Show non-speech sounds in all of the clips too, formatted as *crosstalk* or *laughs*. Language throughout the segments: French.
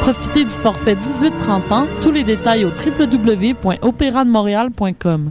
Profitez du forfait 18-30 ans. Tous les détails au www.opérademontréal.com.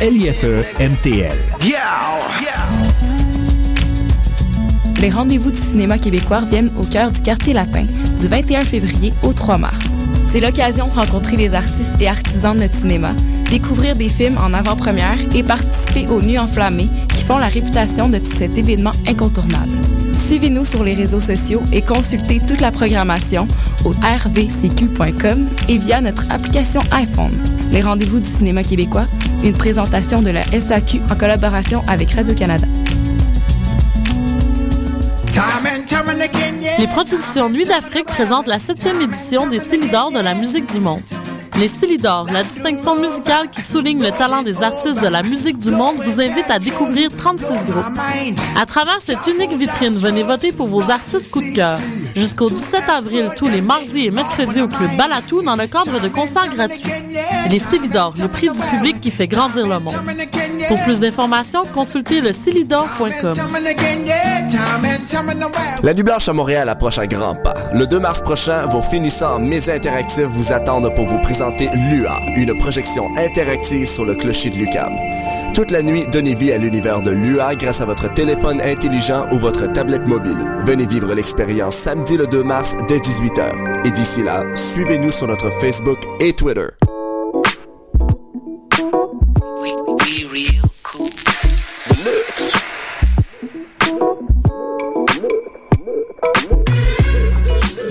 LIFE MTL. Les rendez-vous du cinéma québécois viennent au cœur du quartier latin du 21 février au 3 mars. C'est l'occasion de rencontrer les artistes et artisans de notre cinéma, découvrir des films en avant-première et participer aux Nuits enflammées qui font la réputation de cet événement incontournable. Suivez-nous sur les réseaux sociaux et consultez toute la programmation au rvcq.com et via notre application iPhone. Les rendez-vous du cinéma québécois, une présentation de la SAQ en collaboration avec Radio-Canada. Les productions Nuit d'Afrique présentent la septième édition des Célidors de la musique du monde. Les Célidors, la distinction musicale qui souligne le talent des artistes de la musique du monde, vous invite à découvrir 36 groupes. À travers cette unique vitrine, venez voter pour vos artistes coup de cœur. Jusqu'au 17 avril, tous les mardis et mercredis au Club Balatou dans le cadre de concerts gratuits. Les Célidors, le prix du public qui fait grandir le monde. Pour plus d'informations, consultez le La Nuit Blanche à Montréal approche à grands pas. Le 2 mars prochain, vos finissants en Maison Interactive vous attendent pour vous présenter LUA, une projection interactive sur le clocher de Lucam. Toute la nuit, donnez vie à l'univers de LUA grâce à votre téléphone intelligent ou votre tablette mobile. Venez vivre l'expérience samedi le 2 mars dès 18h. Et d'ici là, suivez-nous sur notre Facebook et Twitter.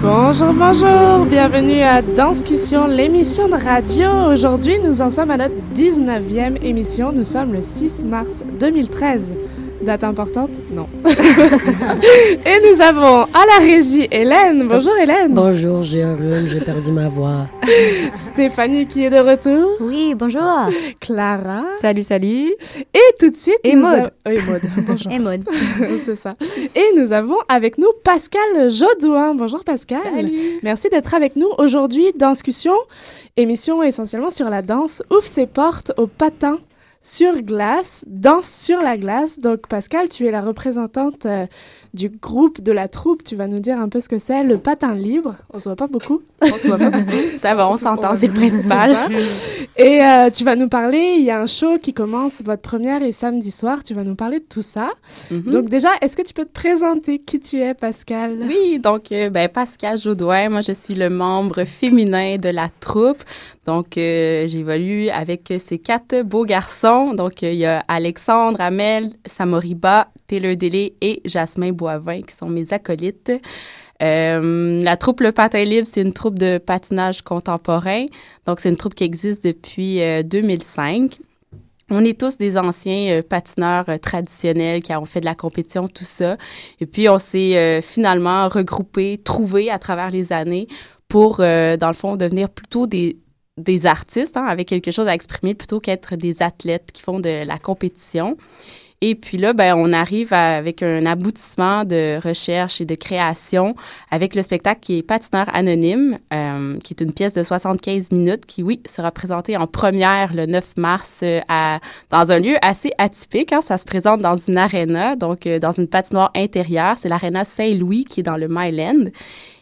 Bonjour, bonjour, bienvenue à Danscussion, l'émission de radio. Aujourd'hui, nous en sommes à notre 19e émission. Nous sommes le 6 mars 2013. Date importante? Non. *laughs* Et nous avons à la régie Hélène. Bonjour Hélène. Bonjour, j'ai un rhume, j'ai perdu ma voix. *laughs* Stéphanie qui est de retour. Oui, bonjour. Clara. Salut, salut. Et tout de suite. Et nous Maude. a- Oui, Maude. *laughs* Bonjour. Et mode. C'est ça. Et nous avons avec nous Pascal Jodouin. Bonjour Pascal. Salut. Merci d'être avec nous aujourd'hui. Danscussion, émission essentiellement sur la danse, ouvre ses portes au patin sur glace, danse sur la glace. Donc Pascal, tu es la représentante euh, du groupe, de la troupe. Tu vas nous dire un peu ce que c'est, le patin libre. On se voit pas beaucoup. *laughs* On se voit pas beaucoup. Ça va, on s'entend, c'est le principal. Et euh, tu vas nous parler, il y a un show qui commence, votre première est samedi soir. Tu vas nous parler de tout ça. Mhm. Donc déjà, est-ce que tu peux te présenter qui tu es, Pascal? Oui, donc, euh, ben, Pascal Jodoin, moi, je suis le membre féminin de la troupe. Donc, euh, j'évolue avec ces quatre beaux garçons. Donc, euh, il y a Alexandre, Amel, Samoriba, Taylor Délé et Jasmin Boivin qui sont mes acolytes. Euh, la troupe Le Patin Libre, c'est une troupe de patinage contemporain. Donc, c'est une troupe qui existe depuis euh, 2005. On est tous des anciens patineurs traditionnels qui ont fait de la compétition, tout ça. Et puis, on s'est finalement regroupés, trouvés à travers les années pour, dans le fond, devenir plutôt des, des artistes hein, avec quelque chose à exprimer plutôt qu'être des athlètes qui font de la compétition. Et puis là, ben, on arrive avec un aboutissement de recherche et de création avec le spectacle qui est Patineur anonyme, euh, qui est une pièce de 75 minutes qui, oui, sera présentée en première le 9 mars euh, à, dans un lieu assez atypique. Hein. Ça se présente dans une aréna, donc euh, dans une patinoire intérieure. C'est l'aréna Saint-Louis qui est dans le Myland.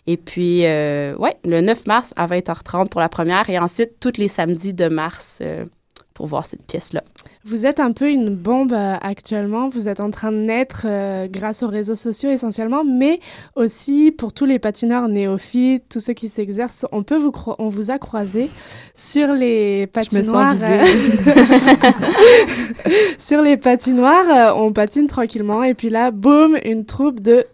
Et puis, euh, ouais, le 9 mars à 20h30 pour la première et ensuite tous les samedis de mars pour voir cette pièce-là. Vous êtes un peu une bombe euh, actuellement. Vous êtes en train de naître euh, grâce aux réseaux sociaux essentiellement, mais aussi pour tous les patineurs néophytes, tous ceux qui s'exercent. On peut vous on vous a croisé sur les patinoires. Euh, *laughs* sur les patinoires, on patine tranquillement et puis là, boum, une troupe de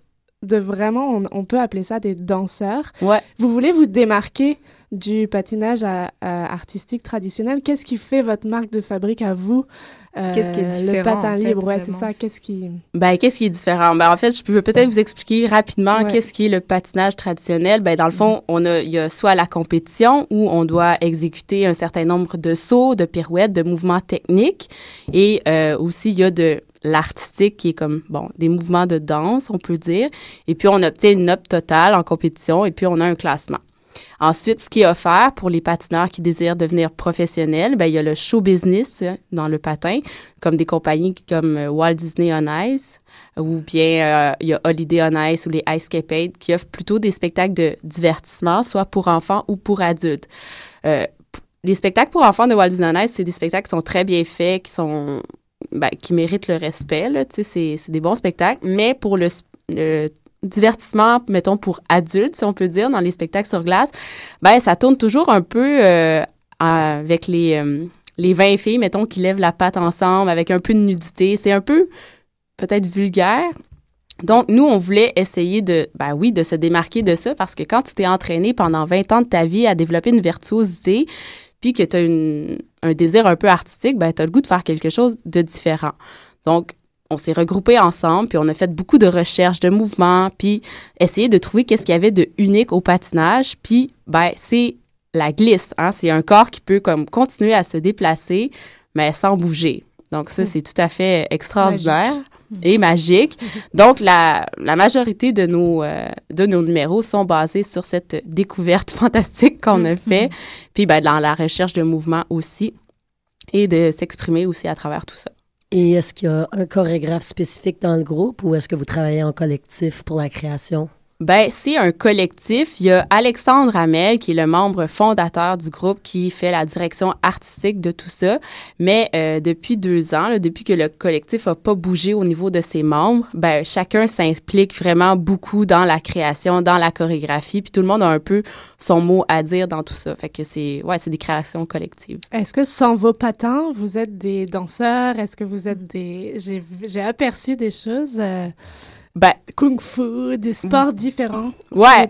de vraiment, on, on peut appeler ça des danseurs. Ouais. Vous voulez vous démarquer du patinage artistique traditionnel? Qu'est-ce qui fait votre marque de fabrique à vous? Euh, qu'est-ce qui est différent? Le patin libre, ouais, c'est ça. Qu'est-ce qui... Ben, qu'est-ce qui est différent? Ben, en fait, je peux peut-être vous expliquer rapidement qu'est-ce qui est le patinage traditionnel. Ben, dans le fond, on a, il y a soit la compétition où on doit exécuter un certain nombre de sauts, de pirouettes, de mouvements techniques. Et euh, aussi, il y a de l'artistique qui est comme, bon, des mouvements de danse, on peut dire. Et puis, on obtient une note totale en compétition et puis on a un classement. Ensuite, ce qui est offert pour les patineurs qui désirent devenir professionnels, ben, il y a le show business euh, dans le patin, comme des compagnies comme euh, Walt Disney on Ice, ou bien euh, il y a Holiday on Ice ou les Ice Capade qui offrent plutôt des spectacles de divertissement, soit pour enfants ou pour adultes. les spectacles pour enfants de Walt Disney on Ice, c'est des spectacles qui sont très bien faits, qui sont ben, qui méritent le respect. C'est, des bons spectacles. Mais pour le, le divertissement, mettons, pour adultes, si on peut dire, dans les spectacles sur glace, ben ça tourne toujours un peu euh, avec les, euh, les 20 filles, mettons, qui lèvent la patte ensemble, avec un peu de nudité. C'est un peu, peut-être, vulgaire. Donc, nous, on voulait essayer de, ben oui, de se démarquer de ça, parce que quand tu t'es entraîné pendant 20 ans de ta vie à développer une virtuosité, puis que tu as un désir un peu artistique, ben tu as le goût de faire quelque chose de différent. Donc, on s'est regroupés ensemble, puis on a fait beaucoup de recherches, de mouvements, puis essayer de trouver qu'est-ce qu'il y avait de unique au patinage. Puis, ben, c'est la glisse. Hein? C'est un corps qui peut comme continuer à se déplacer, mais sans bouger. Donc ça, c'est tout à fait extraordinaire. Et magique. Donc, la, la majorité de nos, euh, de nos numéros sont basés sur cette découverte *laughs* fantastique qu'on a fait, puis ben, dans la recherche de mouvements aussi, et de s'exprimer aussi à travers tout ça. Et est-ce qu'il y a un chorégraphe spécifique dans le groupe ou est-ce que vous travaillez en collectif pour la création? Ben, c'est un collectif. Il y a Alexandre Hamel, qui est le membre fondateur du groupe, qui fait la direction artistique de tout ça. Mais euh, depuis deux ans, depuis que le collectif a pas bougé au niveau de ses membres, ben, chacun s'implique vraiment beaucoup dans la création, dans la chorégraphie, puis tout le monde a un peu son mot à dire dans tout ça. Fait que c'est, ouais, c'est des créations collectives. Est-ce que sans vos patins, vous êtes des danseurs? Est-ce que vous êtes des... J'ai, aperçu des choses... Euh, ben, Kung Fu, des sports différents. Ouais.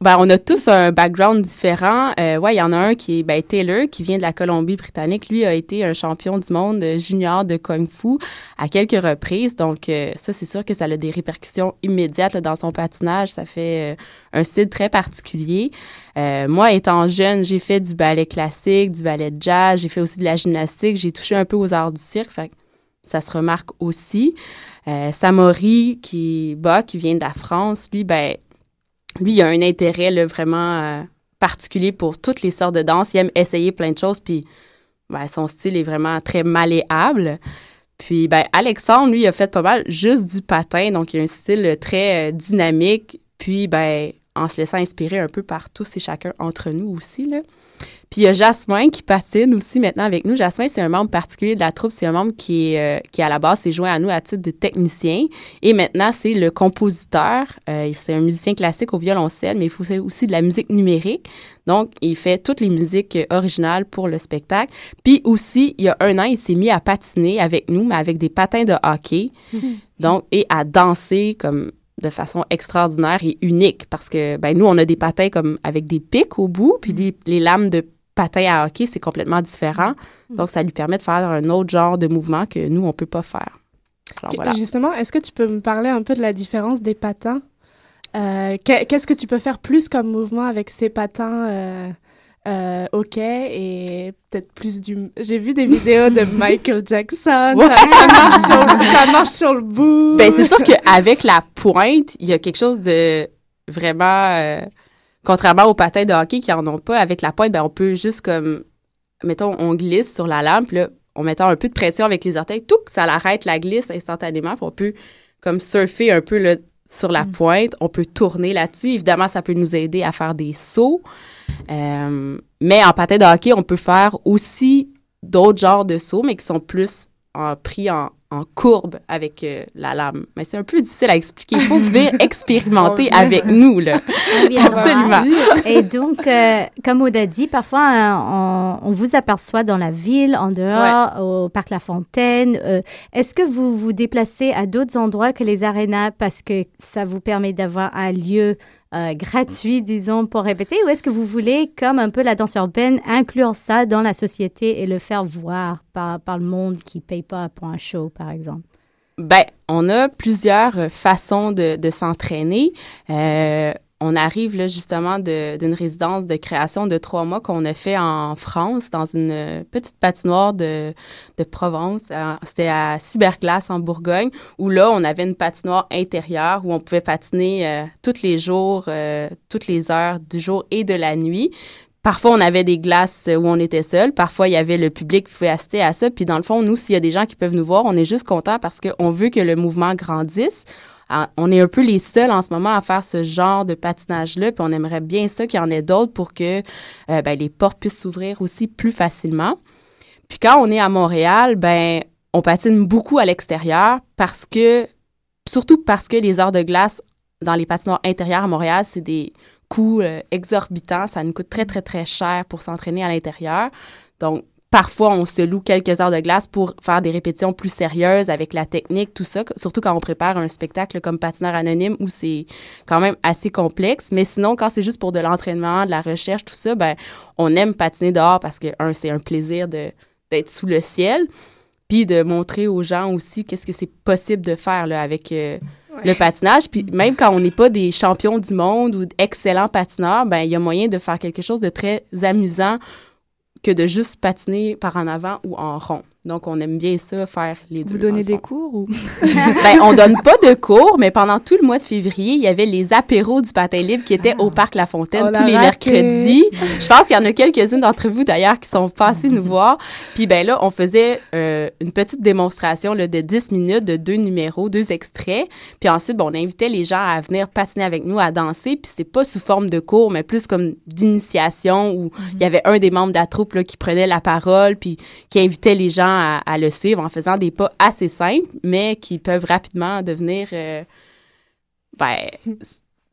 Ben, on a tous un background différent. Euh, ouais, il y en a un qui est ben, Taylor, qui vient de la Colombie-Britannique. Lui a été un champion du monde junior de Kung Fu à quelques reprises. Donc, euh, ça, c'est sûr que ça a des répercussions immédiates dans son patinage. Ça fait euh, un style très particulier. moi, étant jeune, j'ai fait du ballet classique, du ballet de jazz. J'ai fait aussi de la gymnastique. J'ai touché un peu aux arts du cirque. Fait ça se remarque aussi. Euh, Samori, qui, bah, qui vient de la France, lui, ben, lui, il a un intérêt vraiment euh, particulier pour toutes les sortes de danse. Il aime essayer plein de choses, puis ben, son style est vraiment très malléable. Puis, ben, Alexandre, lui, a fait pas mal juste du patin, donc il a un style très euh, dynamique, puis, ben, en se laissant inspirer un peu par tous et chacun entre nous aussi, là. Puis il y a Jasmin qui patine aussi maintenant avec nous. Jasmin, c'est un membre particulier de la troupe. C'est un membre qui est, euh, qui à la base s'est joint à nous à titre de technicien. Et maintenant, c'est le compositeur. Euh, c'est un musicien classique au violoncelle, mais il fait aussi de la musique numérique. Donc, il fait toutes les musiques originales pour le spectacle. Puis aussi, il y a un an, il s'est mis à patiner avec nous, mais avec des patins de hockey. *laughs* Donc, et à danser comme de façon extraordinaire et unique parce que ben nous on a des patins comme avec des pics au bout puis lui, les lames de patin à hockey, c'est complètement différent. Mm. Donc, ça lui permet de faire un autre genre de mouvement que nous, on ne peut pas faire. Justement, est-ce que tu peux me parler un peu de la différence des patins? Euh, qu'est-ce que tu peux faire plus comme mouvement avec ces patins euh, euh, ok et peut-être plus du. J'ai vu des vidéos de *laughs* Michael Jackson. Ça, ça marche sur, ça marche sur le bout. Ben, c'est sûr qu'avec la pointe, il y a quelque chose de vraiment. Contrairement aux patins de hockey qui en ont pas, avec la pointe, ben, on peut juste comme. Mettons, on glisse sur la lampe, là, en mettant un peu de pression avec les orteils, tout, ça l'arrête la glisse instantanément, puis on peut comme surfer un peu là, sur la pointe. On peut tourner là-dessus. Évidemment, ça peut nous aider à faire des sauts. Euh, mais en patin de hockey, on peut faire aussi d'autres genres de sauts, mais qui sont plus en- pris en, en courbe avec euh, la lame. Mais c'est un peu difficile à expliquer. Il faut venir *laughs* expérimenter avec nous, là. Absolument. Et donc, euh, comme on a dit, parfois, hein, on, on vous aperçoit dans la ville, en dehors, au parc La Fontaine. Euh, Est-ce que vous vous déplacez à d'autres endroits que les arénas parce que ça vous permet d'avoir un lieu euh, gratuit, disons, pour répéter? Ou est-ce que vous voulez, comme un peu la danse urbaine, inclure ça dans la société et le faire voir par, le monde qui ne paye pas pour un show, par exemple? Ben, on a plusieurs façons de, de s'entraîner. Euh, on arrive là justement d'une résidence de création de trois mois qu'on a fait en France dans une euh, petite patinoire de, de Provence. Euh, C'était à Cyberglace en Bourgogne où là on avait une patinoire intérieure où on pouvait patiner euh, tous les jours, toutes les heures du jour et de la nuit. Parfois, on avait des glaces où on était seul. Parfois, il y avait le public qui pouvait assister à ça. Puis, dans le fond, nous, s'il y a des gens qui peuvent nous voir, on est juste contents parce qu'on veut que le mouvement grandisse. On est un peu les seuls en ce moment à faire ce genre de patinage-là. Puis, on aimerait bien ça qu'il y en ait d'autres pour que euh, ben, les portes puissent s'ouvrir aussi plus facilement. Puis, quand on est à Montréal, ben, on patine beaucoup à l'extérieur parce que, surtout parce que les heures de glace dans les patinoires intérieures à Montréal, c'est des coûts euh, exorbitants. Ça nous coûte très, très, très cher pour s'entraîner à l'intérieur. Donc, parfois, on se loue quelques heures de glace pour faire des répétitions plus sérieuses avec la technique, tout ça, surtout quand on prépare un spectacle comme patineur anonyme où c'est quand même assez complexe. Mais sinon, quand c'est juste pour de l'entraînement, de la recherche, tout ça, ben, on aime patiner dehors parce que, un, c'est un plaisir d'être sous le ciel, puis de montrer aux gens aussi qu'est-ce que c'est possible de faire là, avec euh, le patinage. Puis même quand on n'est pas des champions du monde ou d'excellents patineurs, ben il y a moyen de faire quelque chose de très amusant que de juste patiner par en avant ou en rond. Donc, on aime bien ça, faire les deux. Vous donnez des cours ou? *laughs* Ben, on donne pas de cours, mais pendant tout le mois de février, il y avait les apéros du patin libre qui étaient au Parc La Fontaine On tous les mercredis. Je pense qu'il y en a quelques-unes d'entre vous d'ailleurs qui sont passés nous voir. Puis ben là, on faisait euh, une petite démonstration là, de 10 minutes de deux numéros, deux extraits. Puis ensuite, ben, on invitait les gens à venir patiner avec nous, à danser. Puis c'est pas sous forme de cours, mais plus comme d'initiation où il y avait un des membres de la troupe là, qui prenait la parole puis qui invitait les gens à, le suivre en faisant des pas assez simples, mais qui peuvent rapidement devenir euh, ben, *laughs*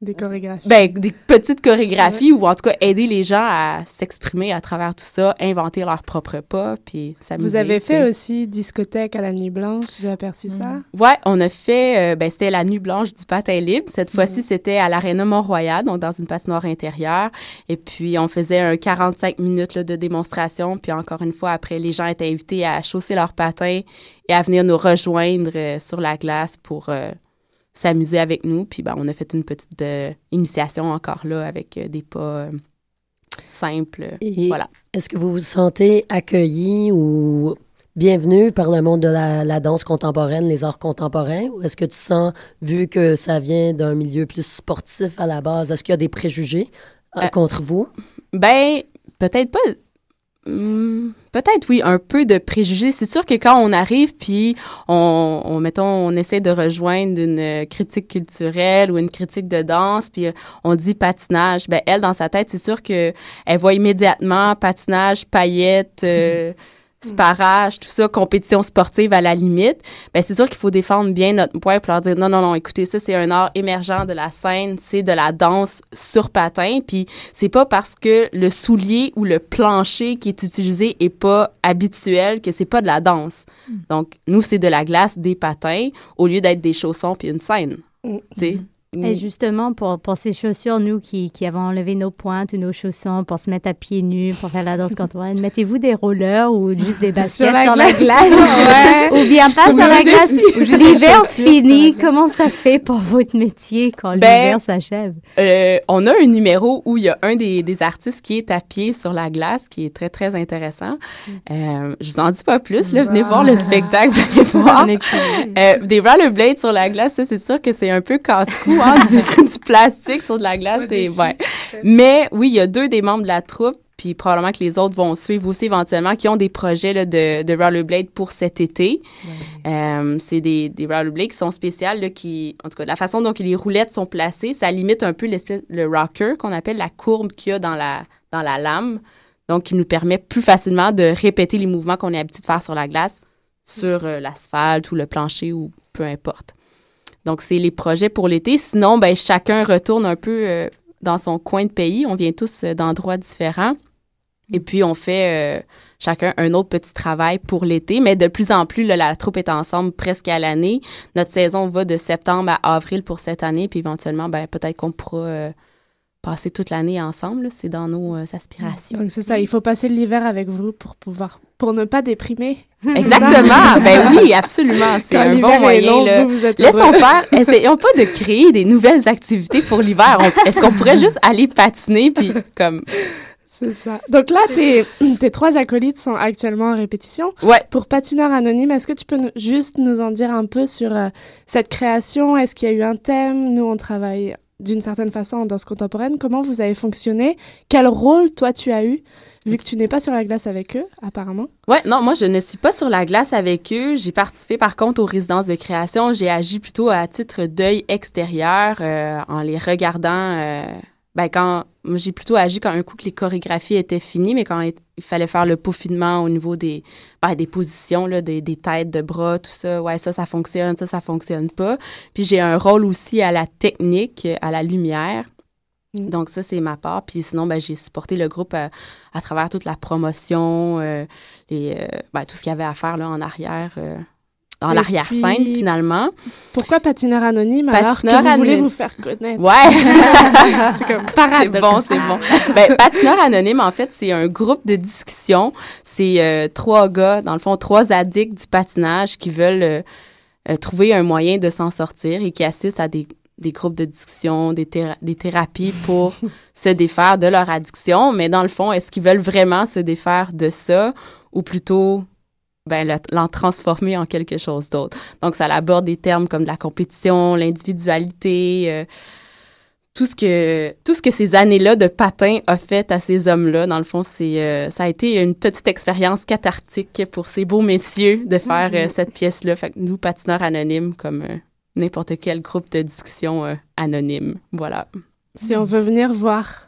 Des chorégraphies. ben, des petites chorégraphies ou en tout cas aider les gens à s'exprimer à travers tout ça, inventer leurs propres pas, puis s'amuser. Vous avez fait aussi discothèque à la nuit blanche, j'ai aperçu ça. Ouais, on a fait, euh, ben, c'était la nuit blanche du patin libre. Cette fois-ci, c'était à l'Arena Mont-Royal, donc dans une patinoire intérieure. Et puis, on faisait un 45 minutes là, de démonstration. Puis, encore une fois, après, les gens étaient invités à chausser leurs patins et à venir nous rejoindre euh, sur la glace pour euh, s'amuser avec nous. Puis, ben, on a fait une petite euh, initiation encore là avec euh, des pas euh, simples. Et Voilà. Est-ce que vous vous sentez accueilli ou bienvenu par le monde de la, la danse contemporaine, les arts contemporains? Ou est-ce que tu sens, vu que ça vient d'un milieu plus sportif à la base, est-ce qu'il y a des préjugés contre vous? Ben, peut-être pas. Hmm, peut-être oui, un peu de préjugés. C'est sûr que quand on arrive, puis on, on mettons, on essaie de rejoindre une critique culturelle ou une critique de danse, puis on dit patinage. Ben elle, dans sa tête, c'est sûr que elle voit immédiatement patinage, paillettes. euh, sparage, tout ça, compétition sportive à la limite, ben c'est sûr qu'il faut défendre bien notre point pour leur dire non, non, non, écoutez, ça, c'est un art émergent de la scène, c'est de la danse sur patin, puis c'est pas parce que le soulier ou le plancher qui est utilisé est pas habituel que c'est pas de la danse. Donc, nous, c'est de la glace, des patins, au lieu d'être des chaussons puis une scène. Mm. Tu sais, Et justement, pour, pour ces chaussures, nous qui, qui avons enlevé nos pointes ou nos chaussons pour se mettre à pieds nus, pour faire la danse contemporaine, mettez-vous des rollers ou juste des baskets sur la glace? *laughs* ou bien pas sur la glace? *laughs* L'hiver fini, comment ça fait pour votre métier quand Ben, l'hiver s'achève? Euh, on a un numéro où il y a un des, des artistes qui est à pied sur la glace, qui est très, très intéressant. Euh, je vous en dis pas plus, là, venez voir le spectacle, vous allez *laughs* voir. Euh, des rollerblades sur la glace, ça, c'est sûr que c'est un peu casse-cou, hein, du, *laughs* du plastique sur de la glace, c'est, ouais. Mais oui, il y a deux des membres de la troupe, puis probablement que les autres vont suivre aussi éventuellement, qui ont des projets là, de, de rollerblade pour cet été. Euh, c'est des, des rollerblades qui sont spéciales, là, qui, en tout cas, la façon dont les roulettes sont placées, ça limite un peu l'espèce, le rocker qu'on appelle la courbe qu'il y a dans la, dans la lame. Donc, qui nous permet plus facilement de répéter les mouvements qu'on est habitué de faire sur la glace, sur euh, l'asphalte ou le plancher ou peu importe. Donc, c'est les projets pour l'été. Sinon, ben, chacun retourne un peu euh, dans son coin de pays. On vient tous euh, d'endroits différents. Et puis, on fait euh, chacun un autre petit travail pour l'été. Mais de plus en plus, là, la troupe est ensemble presque à l'année. Notre saison va de septembre à avril pour cette année. Puis éventuellement, ben, peut-être qu'on pourra passer toute l'année ensemble. C'est dans nos aspirations. Donc c'est ça, il faut passer l'hiver avec vous pour pouvoir, pour ne pas déprimer. Exactement. *laughs* ben oui, absolument. C'est un bon moyen. long, là. vous, vous Laissons faire. Essayons pas de créer des nouvelles activités pour l'hiver. Est-ce qu'on pourrait juste aller patiner puis comme C'est ça. Donc là, tes, tes trois acolytes sont actuellement en répétition. ouais. Pour Patineur Anonyme, est-ce que tu peux nous- juste nous en dire un peu sur euh, cette création? Est-ce qu'il y a eu un thème? Nous, on travaille d'une certaine façon en danse contemporaine. Comment vous avez fonctionné? Quel rôle, toi, tu as eu? Vu que tu n'es pas sur la glace avec eux, apparemment. Ouais, non, moi je ne suis pas sur la glace avec eux. J'ai participé par contre aux résidences de création. J'ai agi plutôt à titre d'œil extérieur euh, en les regardant. euh, ben quand j'ai plutôt agi quand un coup que les chorégraphies étaient finies, mais quand il il fallait faire le peaufinement au niveau des ben, des positions là, des, des têtes de bras, tout ça. Ouais, ça ça fonctionne, ça ça fonctionne pas. Puis j'ai un rôle aussi à la technique, à la lumière. Mm. Donc ça c'est ma part. Puis sinon ben j'ai supporté le groupe euh, à travers toute la promotion. euh, les, euh, ben, tout ce qu'il y avait à faire là, en arrière, euh, dans Et l'arrière-scène puis, finalement. Pourquoi Patineur Anonyme alors? Que Patineur vous voulez Anonyme. vous faire connaître Ouais, *laughs* C'est comme c'est bon, c'est bon. Ben, Patineur Anonyme, en fait, c'est un groupe de discussion. C'est euh, trois gars, dans le fond, trois addicts du patinage qui veulent euh, trouver un moyen de s'en sortir et qui assistent à des, des groupes de discussion, des, théra- des thérapies pour *laughs* se défaire de leur addiction. Mais dans le fond, est-ce qu'ils veulent vraiment se défaire de ça ou plutôt ben, le- l'en transformer en quelque chose d'autre? Donc, ça aborde des termes comme de la compétition, l'individualité, euh, tout ce que tout ce que ces années-là de patin a fait à ces hommes-là, dans le fond, c'est euh, ça a été une petite expérience cathartique pour ces beaux messieurs de faire euh, cette pièce-là. Fait que nous, patineurs anonymes, comme euh, n'importe quel groupe de discussion euh, anonyme, voilà. Si on veut venir voir,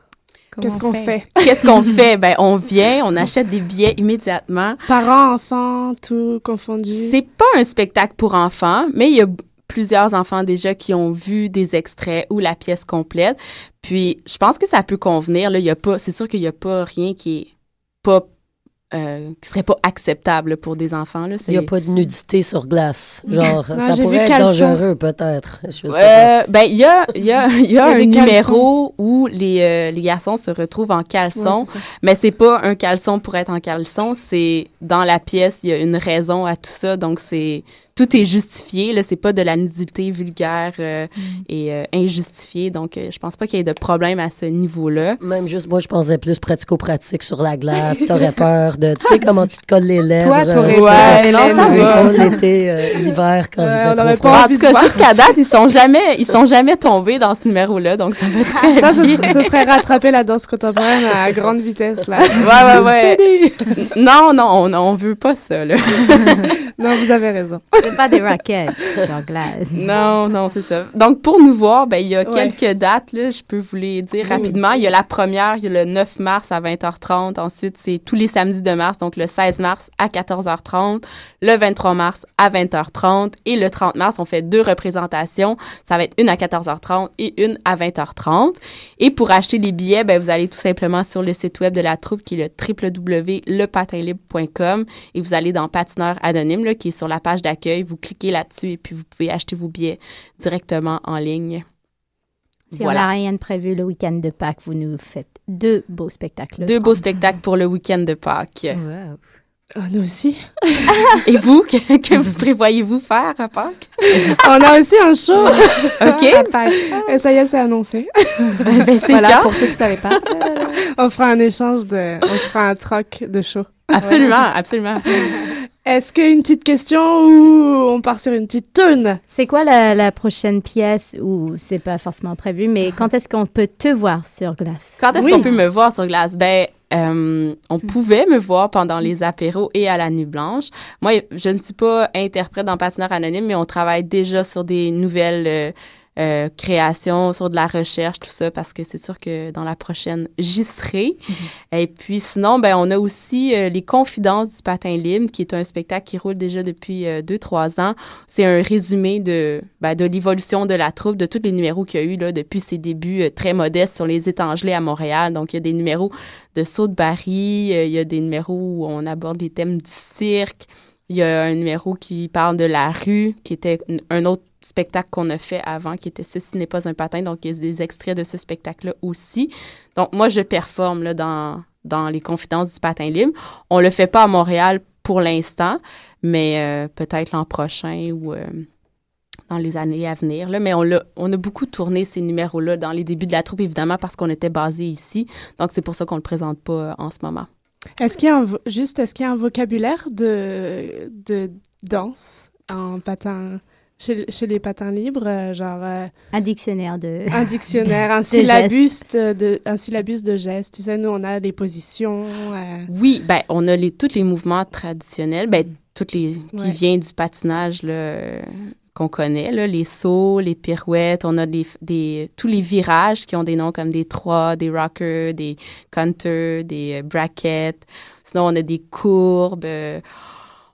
qu'est-ce qu'on on fait? *laughs* Qu'est-ce qu'on fait? Ben, on *laughs* vient, on achète des billets immédiatement. Parents, enfants, tout confondu. C'est pas un spectacle pour enfants, mais il y a plusieurs enfants déjà qui ont vu des extraits ou la pièce complète. Puis, je pense que ça peut convenir. Là, il y a pas, c'est sûr qu'il y a pas rien qui est pas euh, qui serait pas acceptable pour des enfants. Là. Il n'y a pas de nudité sur glace. *laughs* Genre, Non, ça pourrait être caleçon. dangereux, peut-être. Euh, ben, il y a, il y a, il y a *laughs* Il y a un numéro où les, euh, les garçons se retrouvent en caleçon, ça. mais c'est pas un caleçon pour être en caleçon, c'est dans la pièce, il y a une raison à tout ça, donc c'est tout est justifié, là, c'est pas de la nudité vulgaire euh, et euh, injustifiée, donc euh, je pense pas qu'il y ait de problème à ce niveau-là. Même juste, moi, je pensais plus pratico-pratique sur la glace. T'aurais *laughs* peur de, tu sais, comment tu te colles les lèvres. Toi, t'aurais euh, Ouais, non, ça va. l'été, euh, l'hiver, quand Ouais, il on fait aurait trop pas froid. en tout cas, jusqu'à date, ils sont jamais, ils sont jamais tombés dans ce numéro-là, donc ça va très Ça, ce, ce serait rattraper la danse contemporaine à grande vitesse, là. Ouais, ouais, ouais. *laughs* non, non, on, on veut pas ça, là. *laughs* Non, vous avez raison. C'est pas des raquettes sur glace. Non, non, c'est ça. Donc, pour nous voir, ben, il y a Ouais. quelques dates, là, je peux vous les dire Oui. rapidement. Il y a la première, il y a le 9 mars à 20h30. Ensuite, c'est tous les samedis de mars, donc le 16 mars à 14h30, le 23 mars à 20h30 et le 30 mars, on fait deux représentations. Ça va être une à 14h30 et une à 20h30. Et pour acheter les billets, ben, vous allez tout simplement sur le site web de la troupe qui est le www.lepatinlibre.com et vous allez dans Patineur Anonyme, là, qui est sur la page d'accueil. Vous cliquez là-dessus et puis vous pouvez acheter vos billets directement en ligne. Si on n'a rien de prévu le week-end de Pâques, vous nous faites deux beaux spectacles. Deux beaux spectacles pour le week-end de Pâques. Wow. Oh, nous aussi. *laughs* Et vous, que, que vous prévoyez-vous faire à Pâques? *laughs* On a aussi un show. *laughs* OK. à Pâques. Ça y est, c'est annoncé. ben, c'est Voilà, pour ceux qui ne savaient pas. On fera un échange de... On se fera un troc de show. Absolument, absolument. Est-ce qu'une petite question ou on part sur une petite tune? C'est quoi la, la prochaine pièce ou c'est pas forcément prévu, mais quand est-ce qu'on peut te voir sur glace? Quand est-ce Oui. qu'on peut me voir sur glace? Ben, euh, on pouvait me voir pendant les apéros et à la nuit blanche. Moi, je ne suis pas interprète dans Patineur Anonyme, mais on travaille déjà sur des nouvelles euh, euh, créations, sur de la recherche, tout ça, parce que c'est sûr que dans la prochaine, j'y serai. Et puis sinon, ben, on a aussi euh, Les Confidences du patin libre, qui est un spectacle qui roule déjà depuis euh, deux, trois ans. C'est un résumé de, ben, de l'évolution de la troupe, de tous les numéros qu'il y a eu là, depuis ses débuts euh, très modestes sur les étangelés à Montréal. Donc, il y a des numéros de saut de baril, euh, il y a des numéros où on aborde les thèmes du cirque. Il y a un numéro qui parle de la rue, qui était un autre spectacle qu'on a fait avant, qui était Ceci n'est pas un patin. Donc, il y a des extraits de ce spectacle-là aussi. Donc, moi, je performe là, dans, dans les confidences du patin libre. On le fait pas à Montréal pour l'instant, mais euh, peut-être l'an prochain ou euh, dans les années à venir. Là. Mais on, on a beaucoup tourné ces numéros-là dans les débuts de la troupe, évidemment, parce qu'on était basé ici. Donc, c'est pour ça qu'on le présente pas euh, en ce moment. Est-ce qu'il y a un, juste, est-ce qu'il y a un vocabulaire de, de danse en patin, chez, chez les patins libres, euh, genre euh, Un dictionnaire de... un dictionnaire, *laughs* un gestes. syllabus de, de- un syllabus de gestes. Tu sais, nous, on a les positions. euh, Oui, ben on a les, tous les mouvements traditionnels, ben tous les qui Ouais. viennent du patinage là, euh, qu'on connaît, là, les sauts, les pirouettes, on a des, des tous les virages qui ont des noms comme des trois, des rockers, des counters, des euh, brackets. Sinon, on a des courbes. euh,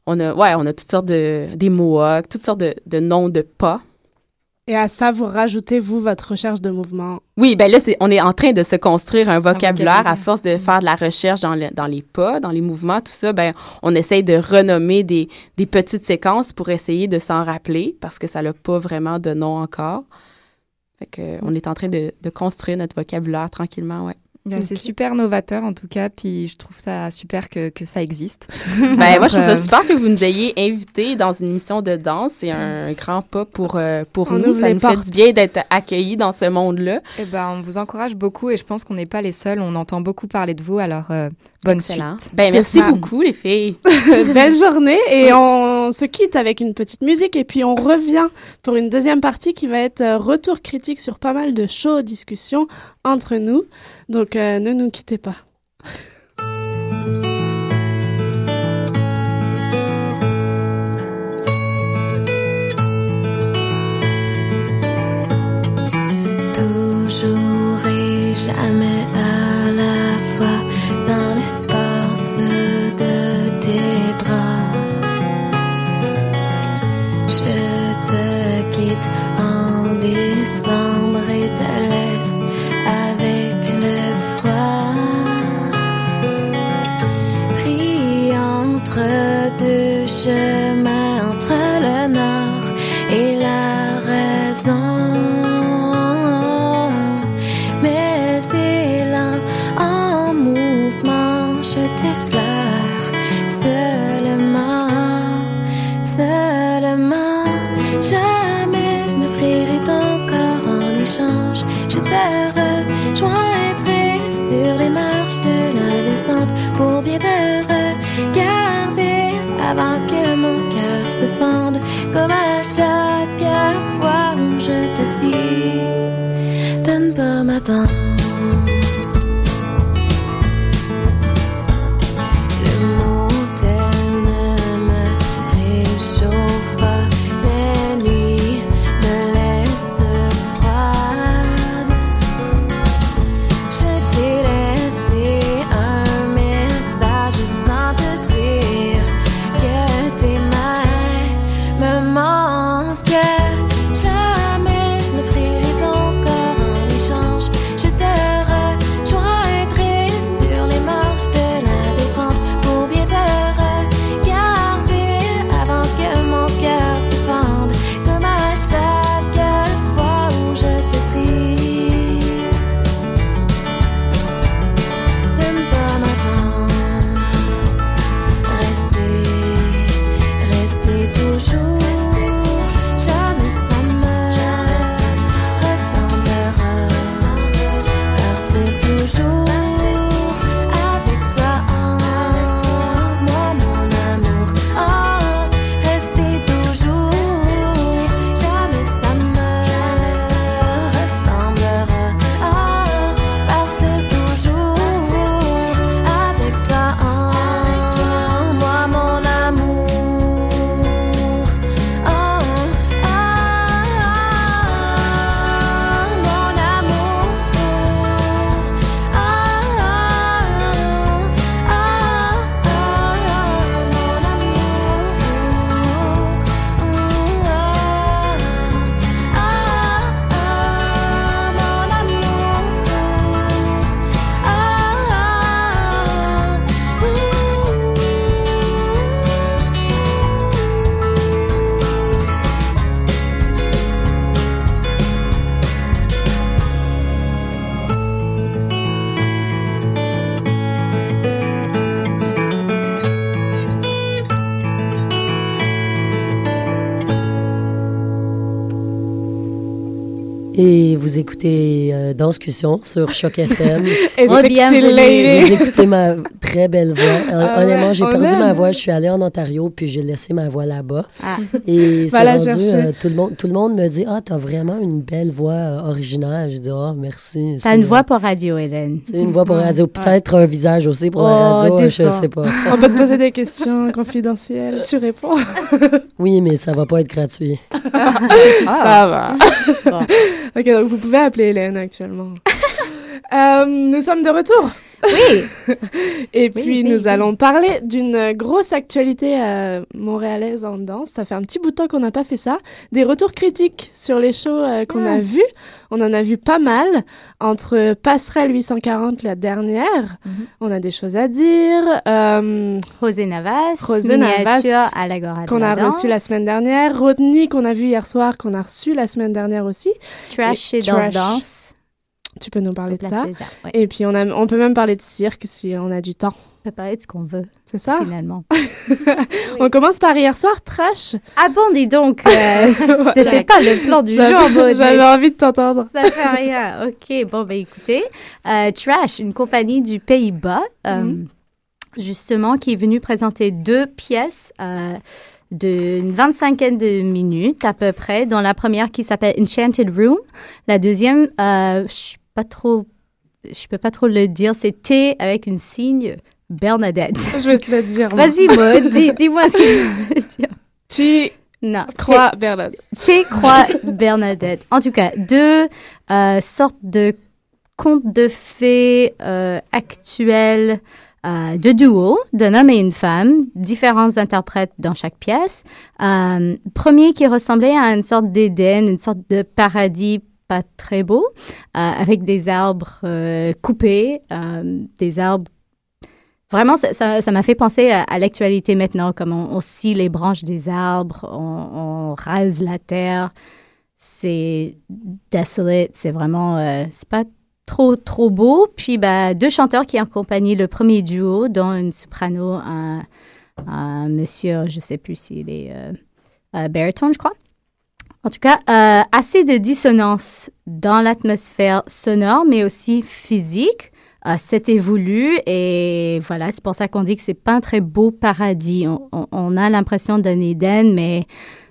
on a ouais, on a toutes sortes de des mohawks, toutes sortes de, de noms de pas. Et à ça, vous rajoutez, vous, votre recherche de mouvement. Oui, ben là, c'est, on est en train de se construire un vocabulaire vocabulaire. à force de faire de la recherche dans, le- dans les pas, dans les mouvements, tout ça. Ben, on essaye de renommer des, des petites séquences pour essayer de s'en rappeler parce que ça n'a pas vraiment de nom encore. Fait que, on est en train de, de construire notre vocabulaire tranquillement, ouais. C'est super novateur en tout cas, puis je trouve ça super que, que ça existe. *laughs* Ben, moi, je trouve ça Euh, super que vous nous ayez invités dans une émission de danse. C'est un grand pas pour, euh, pour On nous. Ça nous fait du bien d'être accueillis dans ce monde-là. Eh ben, on vous encourage beaucoup et je pense qu'on n'est pas les seuls. On entend beaucoup parler de vous, alors euh, bonne Excellent. suite. Ben, merci ça. beaucoup, les filles. *laughs* Belle journée et *laughs* on se quitte avec une petite musique et puis on revient pour une deuxième partie qui va être euh, retour critique sur pas mal de chaudes discussions entre nous. Donc euh, ne nous quittez pas. Écoutez euh, Danscussion sur Choc FM. *laughs* Oh, lady. Vous écoutez ma très belle voix. *laughs* Hon- Ah Honnêtement, j'ai perdu ma voix. Je suis allée en Ontario, puis j'ai laissé ma voix là-bas. Ah. Et *laughs* la rendu, euh, tout, le monde, tout le monde me dit « Ah, t'as vraiment une belle voix euh, originale. » Je dis « Ah, merci. T'as une voix pour radio, Hélène. Une voix pour la radio. Peut-être un visage aussi pour la Oh, radio, je sais pas. On peut te poser des questions *laughs* confidentielles. Tu réponds. Oui, mais ça va pas être gratuit. Ça va. Bon. ok, donc vous pouvez appeler Hélène actuellement. Euh, nous sommes de retour. Oui. *laughs* Et puis oui, nous oui. allons parler d'une grosse actualité euh, montréalaise en danse. Ça fait un petit bout de temps qu'on n'a pas fait ça. Des retours critiques sur les shows euh, qu'on Ah. a vus. On en a vu pas mal. Entre Passerelle 840, la dernière, Mhm. on a des choses à dire. Euh, José Navas, José Navas, à l'Agora qu'on a reçu la semaine dernière. Rodney qu'on a vu hier soir, qu'on a reçu la semaine dernière aussi. Trash Et et Danse Trash. Danse. Tu peux nous parler de ça. César, ouais. Et puis on, a, on peut même parler de cirque si on a du temps. On peut parler de ce qu'on veut, C'est ça finalement. *laughs* On commence par hier soir, Trash. Ah bon, dis donc, euh, *laughs* c'était pas le plan du jour, Maud, J'avais envie de t'entendre. Ça fait rien. OK, bon, ben écoutez, euh, Trash, une compagnie du Pays-Bas, euh, Mhm. justement, qui est venue présenter deux pièces euh, d'une vingt-cinquaine de minutes à peu près, dont la première qui s'appelle Enchanted Room. La deuxième, euh, je pas trop... Je peux pas trop le dire, c'est T avec une signe Bernadette. Je vais te le dire. moi. Vas-y, Maud, dis- dis-moi ce que je veux dire. Tu Non, crois Bernard. T croix Bernadette. En tout cas, deux euh, sortes de contes de fées euh, actuels euh, de duo, d'un homme et une femme, différents interprètes dans chaque pièce. Euh, premier qui ressemblait à une sorte d'Éden, une sorte de paradis pas très beau, euh, avec des arbres euh, coupés, euh, des arbres Vraiment, ça- m'a fait penser à, l'actualité maintenant, comme on, scie les branches des arbres, on, rase la terre. C'est desolate, c'est vraiment, c'est pas trop, trop beau. Puis, bah, deux chanteurs qui accompagnaient le premier duo, dont une soprano, un, monsieur, je sais plus s'il est baritone, je crois. En tout cas, euh, assez de dissonance dans l'atmosphère sonore, mais aussi physique. Euh, C'était voulu et voilà, c'est pour ça qu'on dit que c'est pas un très beau paradis. On, a l'impression d'un Éden, mais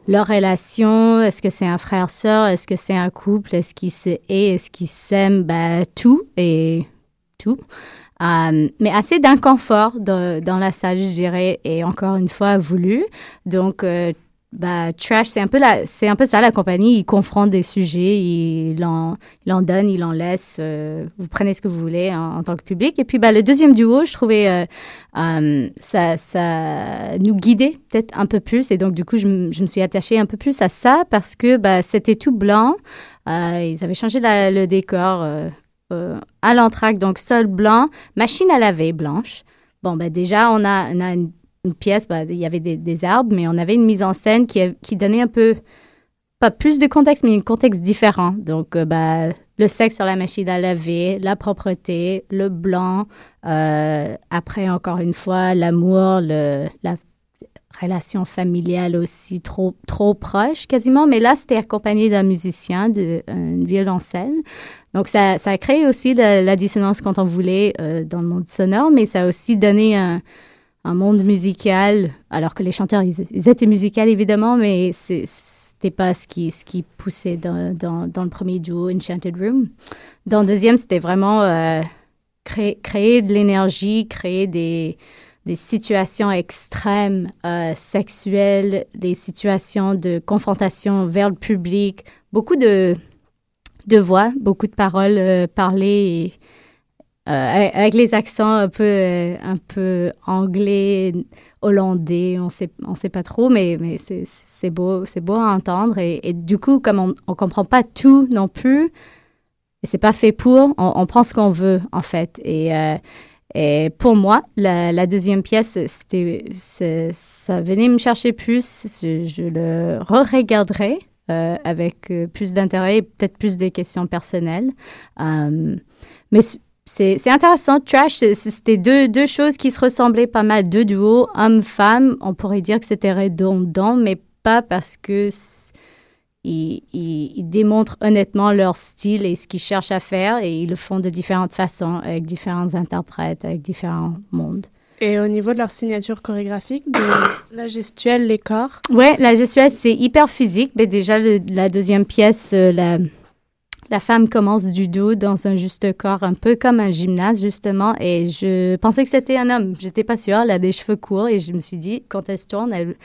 leur relation, est-ce que c'est un frère-sœur, est-ce que c'est un couple, est-ce qu'ils se hait, est-ce qu'ils s'aiment, ben, tout et tout. Euh, mais assez d'inconfort dans, la salle, je dirais, et encore une fois voulu. Donc, bah, Trash, c'est un, peu la- c'est un peu ça, la compagnie. Ils confrontent des sujets, ils en, ils en donnent, ils en laissent. euh, vous prenez ce que vous voulez en, tant que public. Et puis, bah, le deuxième duo, je trouvais euh, euh, ça, ça nous guidait peut-être un peu plus. Et donc, du coup, je, me suis attachée un peu plus à ça parce que bah, c'était tout blanc. Euh, ils avaient changé le décor à l'entraque, donc sol blanc, machine à laver blanche. Bon, ben déjà, on a, on a une, une pièce, ben, il y avait des, arbres, mais on avait une mise en scène qui, qui donnait un peu, pas plus de contexte, mais un contexte différent. Donc, euh, ben, le sexe sur la machine à laver, la propreté, le blanc, euh, après, encore une fois, l'amour, la relation familiale aussi trop, trop proche quasiment. Mais là, c'était accompagné d'un musicien, d'un violoncelle. Donc, ça, ça a créé aussi la, la dissonance quand on voulait euh, dans le monde sonore, mais ça a aussi donné un, un monde musical, alors que les chanteurs, ils, étaient musicaux évidemment, mais c'est- c'était pas ce qui, ce qui poussait dans, dans, le premier duo Enchanted Room. Dans le deuxième, c'était vraiment euh, créer, créer de l'énergie, créer des, des situations extrêmes, euh, sexuelles, des situations de confrontation vers le public, beaucoup de, de voix, beaucoup de paroles euh, parlées, avec avec les accents un peu, euh, un peu anglais, hollandais, on sait, on sait pas trop, mais, c'est- beau, à entendre. Et, du coup, comme on ne comprend pas tout non plus, et c'est pas fait pour, on, prend ce qu'on veut, en fait. Et, euh, pour moi, la, deuxième pièce, c'était, ça venait me chercher plus. Je, le re-regarderai euh, avec euh, plus d'intérêt et peut-être plus de questions personnelles. Euh, mais c'est, c'est intéressant. Trash, c'était deux, deux choses qui se ressemblaient pas mal. Deux duos, homme-femme. On pourrait dire que c'était redondant, mais pas parce que ils, ils, ils démontrent honnêtement leur style et ce qu'ils cherchent à faire et ils le font de différentes façons, avec différents interprètes, avec différents mondes. Et au niveau de leur signature chorégraphique, de *coughs* la gestuelle, les corps? Ouais, la gestuelle, c'est hyper physique. Mais déjà, le- la deuxième pièce, euh, la, la femme commence du dos dans un juste corps, un peu comme un gymnase, justement. Et je pensais que c'était un homme. J'étais pas sûre. Elle a des cheveux courts et je me suis dit, quand elle se tourne, elle,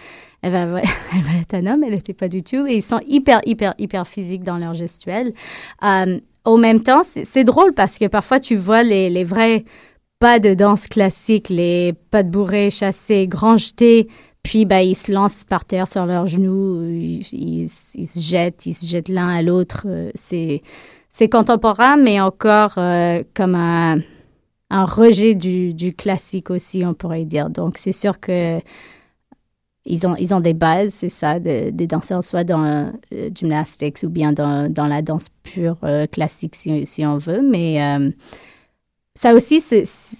*laughs* va, être un homme. Elle n'était pas du tout. Et ils sont hyper, hyper, hyper physiques dans leur gestuelle. Euh, au même temps, c'est drôle parce que parfois, tu vois les, les vrais pas de danse classique, les pas de bourrées, chassés, grands jetés, puis bah, ils se lancent par terre sur leurs genoux, ils, se jettent, ils se jettent l'un à l'autre. euh, C'est, c'est contemporain, mais encore euh, comme un, un rejet du, du classique aussi, on pourrait dire. Donc c'est sûr que ils ont, ils ont des bases, c'est ça, de- des danseurs, soit dans euh, gymnastics ou bien dans, dans la danse pure classique, si, si on veut. Mais ça aussi,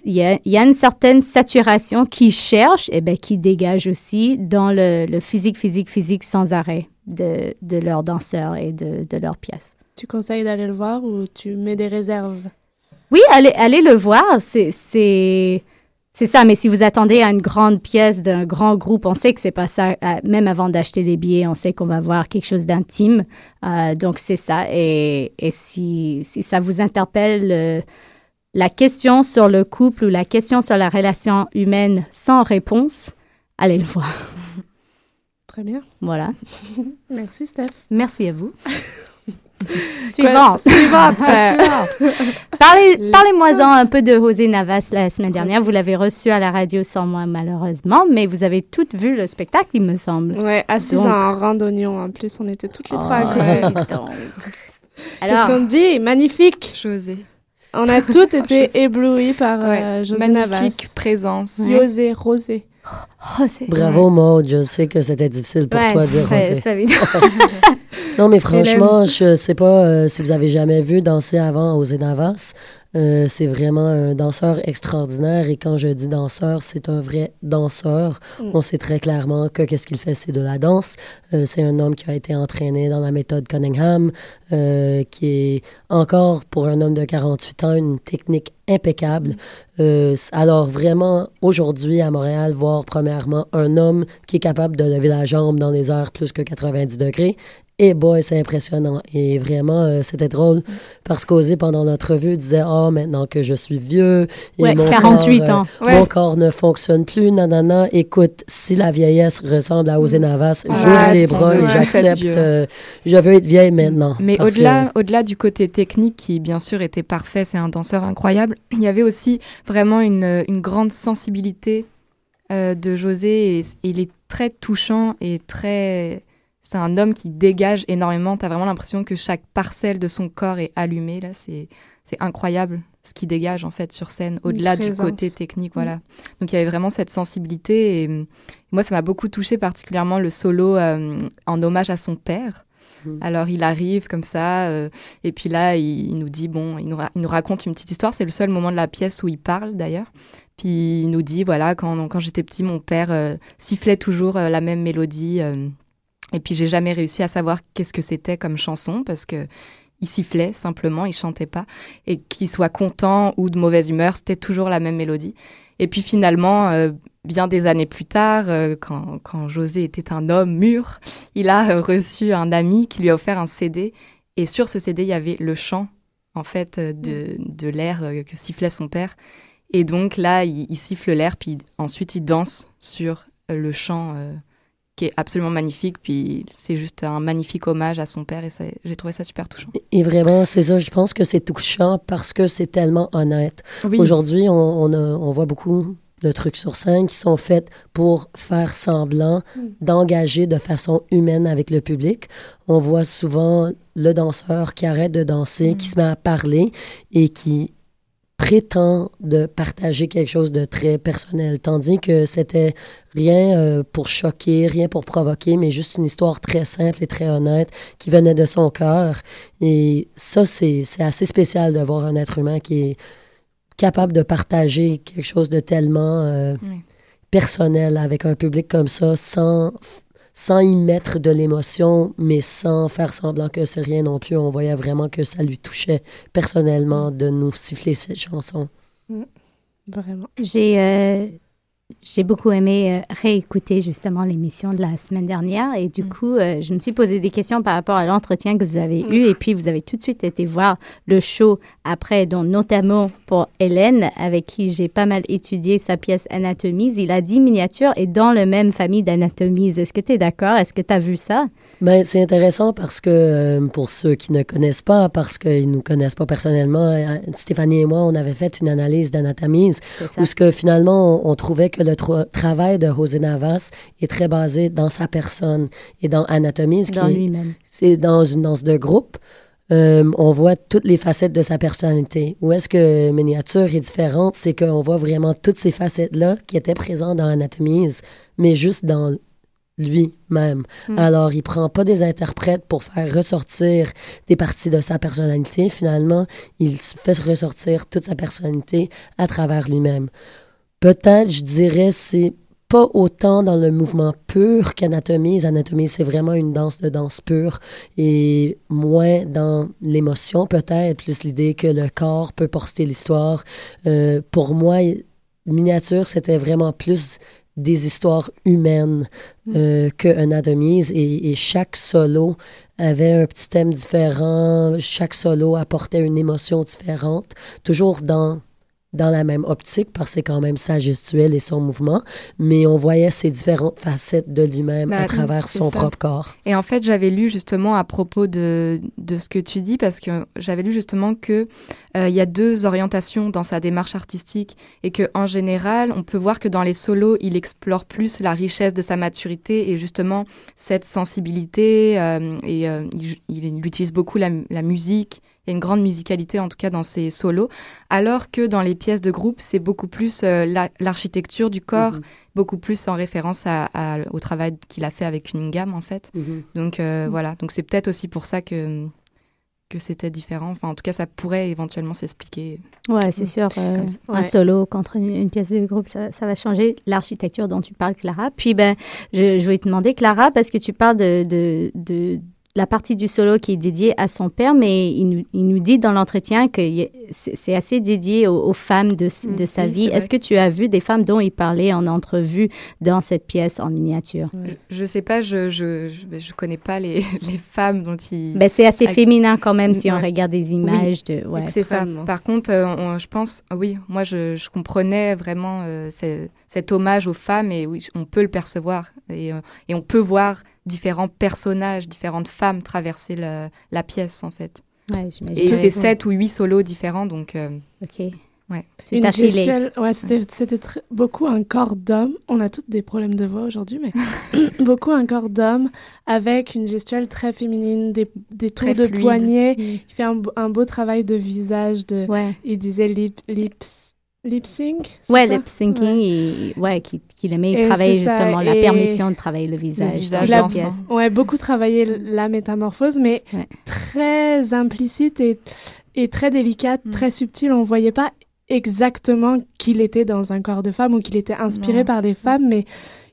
il y a, il y a une certaine saturation qui cherche et ben, qui dégage aussi dans le, le physique, physique, physique sans arrêt de, de leurs danseurs et de, de leurs pièces. Tu conseilles d'aller le voir ou tu mets des réserves? Oui, allez, allez le voir. C'est, c'est, c'est ça. Mais si vous attendez à une grande pièce d'un grand groupe, on sait que c'est pas ça. Euh, Même avant d'acheter les billets, on sait qu'on va voir quelque chose d'intime. Euh, donc, c'est ça. Et, et si, si ça vous interpelle, euh, la question sur le couple ou la question sur la relation humaine sans réponse, allez le voir. *laughs* Très bien. Voilà. *laughs* Merci, Steph. Merci à vous. *laughs* Suivante. Suivante. Suivante. Parlez, parlez-moi-en un peu de José Navas la semaine dernière. Vous l'avez reçu à la radio sans moi, malheureusement, mais vous avez toutes vu le spectacle, il me semble. Ouais, assise Donc- en rang d'oignon. En plus, on était toutes les trois à Ouais, côté. Qu'est-ce qu'on dit? Magnifique. José. On a toutes *laughs* été José. éblouies par euh, Ouais, José Magnifique Navas. présence. José, Rosé. oh, c'est- Bravo, Maud. Je sais que c'était difficile pour Ouais, toi de dire Rosé. pas. *laughs* Non, mais franchement, je sais pas euh, si vous avez jamais vu danser avant José Navas. Euh, c'est vraiment un danseur extraordinaire et quand je dis danseur, c'est un vrai danseur. Mm. On sait très clairement que qu'est-ce qu'il fait, c'est de la danse. Euh, c'est un homme qui a été entraîné dans la méthode Cunningham, euh, qui est encore pour un homme de 48 ans une technique impeccable. Alors vraiment, aujourd'hui à Montréal, voir premièrement un homme qui est capable de lever la jambe dans les airs plus que 90 degrés, et boy, c'est impressionnant. Et vraiment, euh, c'était drôle parce qu'Osé, pendant notre revue, disait Ah, maintenant que je suis vieux, et Ouais, mon 48 corps, euh, ans. Ouais. mon corps ne fonctionne plus, nanana. Écoute, si la vieillesse ressemble à Osé Navas, Ouais, j'ouvre les bras et j'accepte. euh, je veux être vieille maintenant. Mais parce que- au-delà, au-delà du côté technique qui bien sûr était parfait, c'est un danseur incroyable. Il y avait aussi vraiment une, une grande sensibilité de José et, et il est très touchant et très. C'est un homme qui dégage énormément. T'as vraiment l'impression que chaque parcelle de son corps est allumée. Là, c'est c'est incroyable ce qu'il dégage en fait sur scène, au-delà du côté technique. Voilà. Donc il y avait vraiment cette sensibilité et euh, moi ça m'a beaucoup touché particulièrement le solo euh, en hommage à son père. Mm. Alors il arrive comme ça euh, et puis là il, il nous dit bon, il nous, ra- il nous raconte une petite histoire. C'est le seul moment de la pièce où il parle d'ailleurs. Puis il nous dit voilà quand quand j'étais petit mon père euh, sifflait toujours la même mélodie. Et puis j'ai jamais réussi à savoir qu'est-ce que c'était comme chanson parce que il sifflait simplement, il chantait pas. Et qu'il soit content ou de mauvaise humeur, c'était toujours la même mélodie. Et puis finalement, euh, bien des années plus tard, euh, quand, quand José était un homme mûr, il a euh, reçu un ami qui lui a offert un CD. Et sur ce CD, il y avait le chant, en fait, de, de l'air que sifflait son père. Et donc là, il, il siffle l'air, puis ensuite il danse sur le chant euh, qui est absolument magnifique. Puis c'est juste un magnifique hommage à son père et j'ai trouvé ça super touchant. Et vraiment, c'est ça. Je pense que c'est touchant parce que c'est tellement honnête. Oui. Aujourd'hui, on, on, voit beaucoup de trucs sur scène qui sont faits pour faire semblant d'engager de façon humaine avec le public. On voit souvent le danseur qui arrête de danser, qui se met à parler et qui prétend de partager quelque chose de très personnel, tandis que c'était rien euh, pour choquer, rien pour provoquer, mais juste une histoire très simple et très honnête qui venait de son cœur. Et ça, c'est assez spécial de voir un être humain qui est capable de partager quelque chose de tellement euh, Oui. personnel avec un public comme ça sans, sans y mettre de l'émotion, mais sans faire semblant que c'est rien non plus. On voyait vraiment que ça lui touchait personnellement de nous siffler cette chanson. Mm. Vraiment. J'ai euh, j'ai beaucoup aimé euh, réécouter justement l'émission de la semaine dernière et du Mm. coup, euh, je me suis posé des questions par rapport à l'entretien que vous avez Mm. eu et puis vous avez tout de suite été voir le show après, dont notamment pour Hélène, avec qui j'ai pas mal étudié sa pièce Anatomies. Il a dit miniature et dans la même famille d'Anatomies. Est-ce que tu es d'accord? Est-ce que tu as vu ça? Ben, c'est intéressant parce que, euh, pour ceux qui ne connaissent pas, parce qu'ils ne nous connaissent pas personnellement, euh, Stéphanie et moi, on avait fait une analyse ça. où ce que finalement, on, on trouvait que le tra- travail de José Navas est très basé dans sa personne et dans Anatomies, qui Dans lui-même. c'est dans une danse de groupe. euh, on voit toutes les facettes de sa personnalité. Où est-ce que Miniature est différente, c'est qu'on voit vraiment toutes ces facettes-là qui étaient présentes dans Anatomies, mais juste dans lui-même. Mm. Alors, il prend pas des interprètes pour faire ressortir des parties de sa personnalité. Finalement, il fait ressortir toute sa personnalité à travers lui-même. Peut-être, je dirais, c'est pas autant dans le mouvement pur qu'Anatomie. Anatomie, c'est vraiment une danse de danse pure et moins dans l'émotion, peut-être, plus l'idée que le corps peut porter l'histoire. Euh, pour moi, miniature, c'était vraiment plus des histoires humaines euh, que Anatomies. Et, et chaque solo avait un petit thème différent, chaque solo apportait une émotion différente, toujours dans dans la même optique parce que c'est quand même sa gestuelle et son mouvement, mais on voyait ces différentes facettes de lui-même Bah, à travers c'est son ça. propre corps. Et en fait, j'avais lu justement à propos de, de ce que tu dis, parce que j'avais lu justement que euh, il y a deux orientations dans sa démarche artistique et que en général, on peut voir que dans les solos, il explore plus la richesse de sa maturité et justement cette sensibilité. euh, et euh, il, il utilise beaucoup la, la musique. Il y a une grande musicalité en tout cas dans ses solos, alors que dans les pièces de groupe, c'est beaucoup plus euh, la- l'architecture du corps, Mhm. beaucoup plus en référence à- à- au travail qu'il a fait avec Cunningham en fait. Mhm. Donc euh, voilà, donc c'est peut-être aussi pour ça que que c'était différent. Enfin, en tout cas, ça pourrait éventuellement s'expliquer. Ouais, c'est sûr. euh, ça. Un solo contre une, une pièce de groupe, ça, ça va changer l'architecture dont tu parles, Clara. Puis, ben, je, je voulais te demander, Clara, parce que tu parles de, de, de la partie du solo qui est dédiée à son père, mais il nous, il nous dit dans l'entretien que c'est assez dédié aux, aux femmes de, Mm, de sa oui, vie. Est-ce que tu as vu des femmes dont il parlait en entrevue dans cette pièce en miniature? Je, je sais pas, je je, je, je connais pas les, *laughs* les femmes dont il. Ben, c'est assez féminin quand même si on regarde des images de... Ouais. c'est ça. Par contre, euh, on- je pense, oui, moi, je, je comprenais vraiment euh, cet hommage aux femmes et oui, on peut le percevoir et, euh, et on peut voir différents personnages, différentes femmes traverser le- la pièce en fait. Ouais. Et c'est sept ou huit solos différents, donc. euh, OK. Ouais. Une gestuelle, ouais, c'était beaucoup un corps d'homme. On a toutes des problèmes de voix aujourd'hui, mais *laughs* *coughs* beaucoup un corps d'homme avec une gestuelle très féminine, des, des tours Très de fluide. poignet. Mm. Il fait un, beau- un beau travail de visage. De, Ouais. Il disait lip, lips, lip sync. Ouais, ça? lip syncing, Ouais. et, ouais, qu'il qu'il aimait Et travailler c'est ça, justement la et- permission de travailler le visage. visage dans la pièce. Ouais, beaucoup travaillé la métamorphose, mais Ouais. très implicite et, et très délicate, Mm. très subtile. On voyait pas exactement qu'il était dans un corps de femme ou qu'il était inspiré Non, par des ça. femmes, mais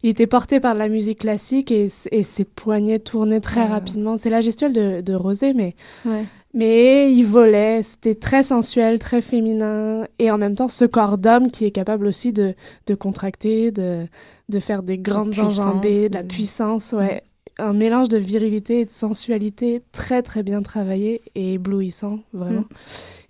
il était porté par la musique classique et, et ses poignets tournaient très Ouais. rapidement. C'est la gestuelle de, de Rosé, mais, Ouais. Mais il volait. C'était très sensuel, très féminin et en même temps ce corps d'homme qui est capable aussi de, de contracter, de, de faire des grandes enjambées, de la de- puissance, ouais. Un mélange de virilité et de sensualité très très bien travaillé et éblouissant, vraiment.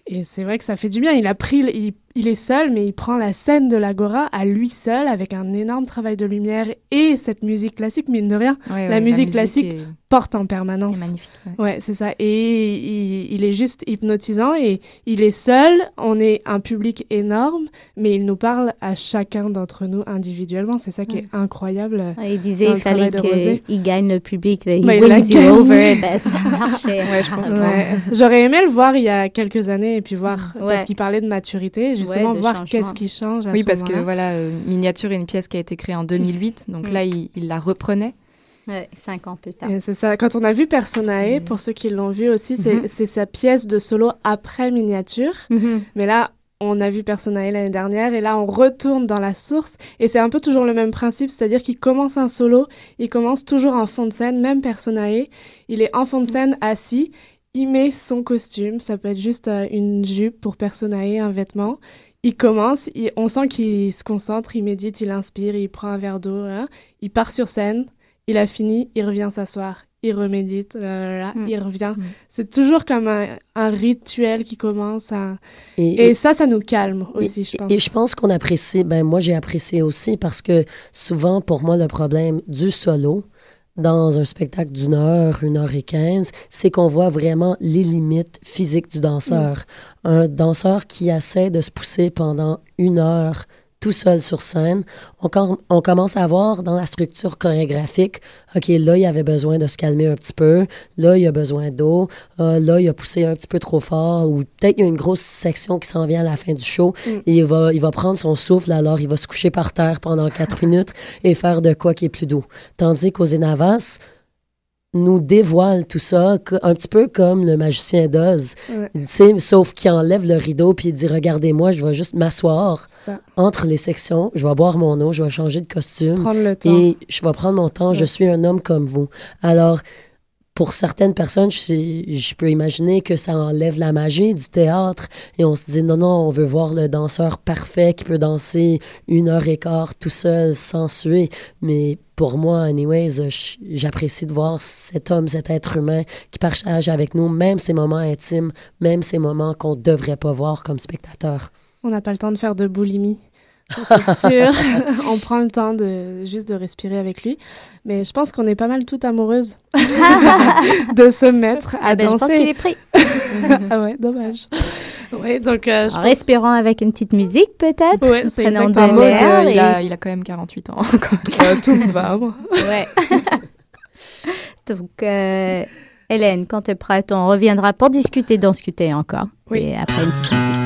Et c'est vrai que ça fait du bien. Il a pris, il, il est seul, mais il prend la scène de l'Agora à lui seul avec un énorme travail de lumière et cette musique classique, mine de rien, ouais, La ouais, musique classique est, porte en permanence. magnifique. ouais. Ouais, c'est ça. Et il, il est juste hypnotisant et il est seul. On est un public énorme, mais il nous parle à chacun d'entre nous individuellement. C'est ça qui est incroyable. Ouais, Il disait qu'il fallait qu'il gagne le public, il Bah, il wins you gagné. over. *laughs* Ben, ça marchait. Ouais, je pense. J'aurais aimé le voir il y a quelques années et puis voir, Ouais. parce qu'il parlait de maturité, justement, voir qu'est-ce qui change à Oui, ce parce que voilà, euh, Miniature est une pièce qui a été créée en 2008, donc Mm. là, il, il la reprenait. Ouais, cinq ans plus tard. C'est ça. Quand on a vu Personae, pour ceux qui l'ont vu aussi, c'est Mhm. c'est sa pièce de solo après miniature. Mhm. Mais là, on a vu Personae l'année dernière et là on retourne dans la source et c'est un peu toujours le même principe, c'est-à-dire qu'il commence un solo, il commence toujours en fond de scène, même Personae, il est en fond de scène assis, il met son costume, ça peut être juste euh, une jupe pour Personae, un vêtement. Il commence, on sent qu'il se concentre, il médite, il inspire, il prend un verre d'eau, hein. il part sur scène, il a fini, il revient s'asseoir il remédite, là, mm. il revient. Mm. C'est toujours comme un, rituel qui commence. À... Et, ça, ça nous calme aussi, je pense. Et je pense qu'on apprécie, ben moi j'ai apprécié aussi parce que souvent, pour moi, le problème du solo, dans un spectacle d'une heure, une heure et quinze, c'est qu'on voit vraiment les limites physiques du danseur. Mm. Un danseur qui essaie de se pousser pendant une heure tout seul sur scène, on, on, commence à voir dans la structure chorégraphique, OK, là, il avait besoin de se calmer un petit peu, là, il a besoin d'eau, euh, là, il a poussé un petit peu trop fort, ou peut-être il y a une grosse section qui s'en vient à la fin du show, mm. et il va, il va prendre son souffle, alors il va se coucher par terre pendant quatre *laughs* minutes et faire de quoi qui est plus doux. Tandis qu'aux Enavas, nous dévoile tout ça, un petit peu comme le magicien d'Oz. Sauf qu'il enlève le rideau puis il dit Regardez-moi, je vais juste m'asseoir entre les sections, je vais boire mon eau, je vais changer de costume. Et je vais prendre mon temps, je suis un homme comme vous. Alors, pour certaines personnes, je, peux imaginer que ça enlève la magie du théâtre et on se dit non, non, on veut voir le danseur parfait qui peut danser une heure et quart tout seul sans suer. Mais pour moi, anyways, j'apprécie de voir cet homme, cet être humain qui partage avec nous même ces moments intimes, même ces moments qu'on ne devrait pas voir comme spectateur. On n'a pas le temps de faire de boulimie c'est *laughs* sûr. *laughs* on prend le temps de juste de respirer avec lui. Mais je pense qu'on est pas mal toutes amoureuses *laughs* de se mettre à danser. Ah ben, je pense qu'il est pris. ah ouais, dommage. *laughs* Ouais, donc, euh, en respirant avec une petite musique, peut-être. Ouais, c'est exactement. Euh, il, a, il, a, quand même 48 ans. *laughs* Euh, tout me va, moi. Ouais. *laughs* donc, Hélène, quand tu es prête, on reviendra pour discuter, discuter encore. Oui. Et après une petite musique.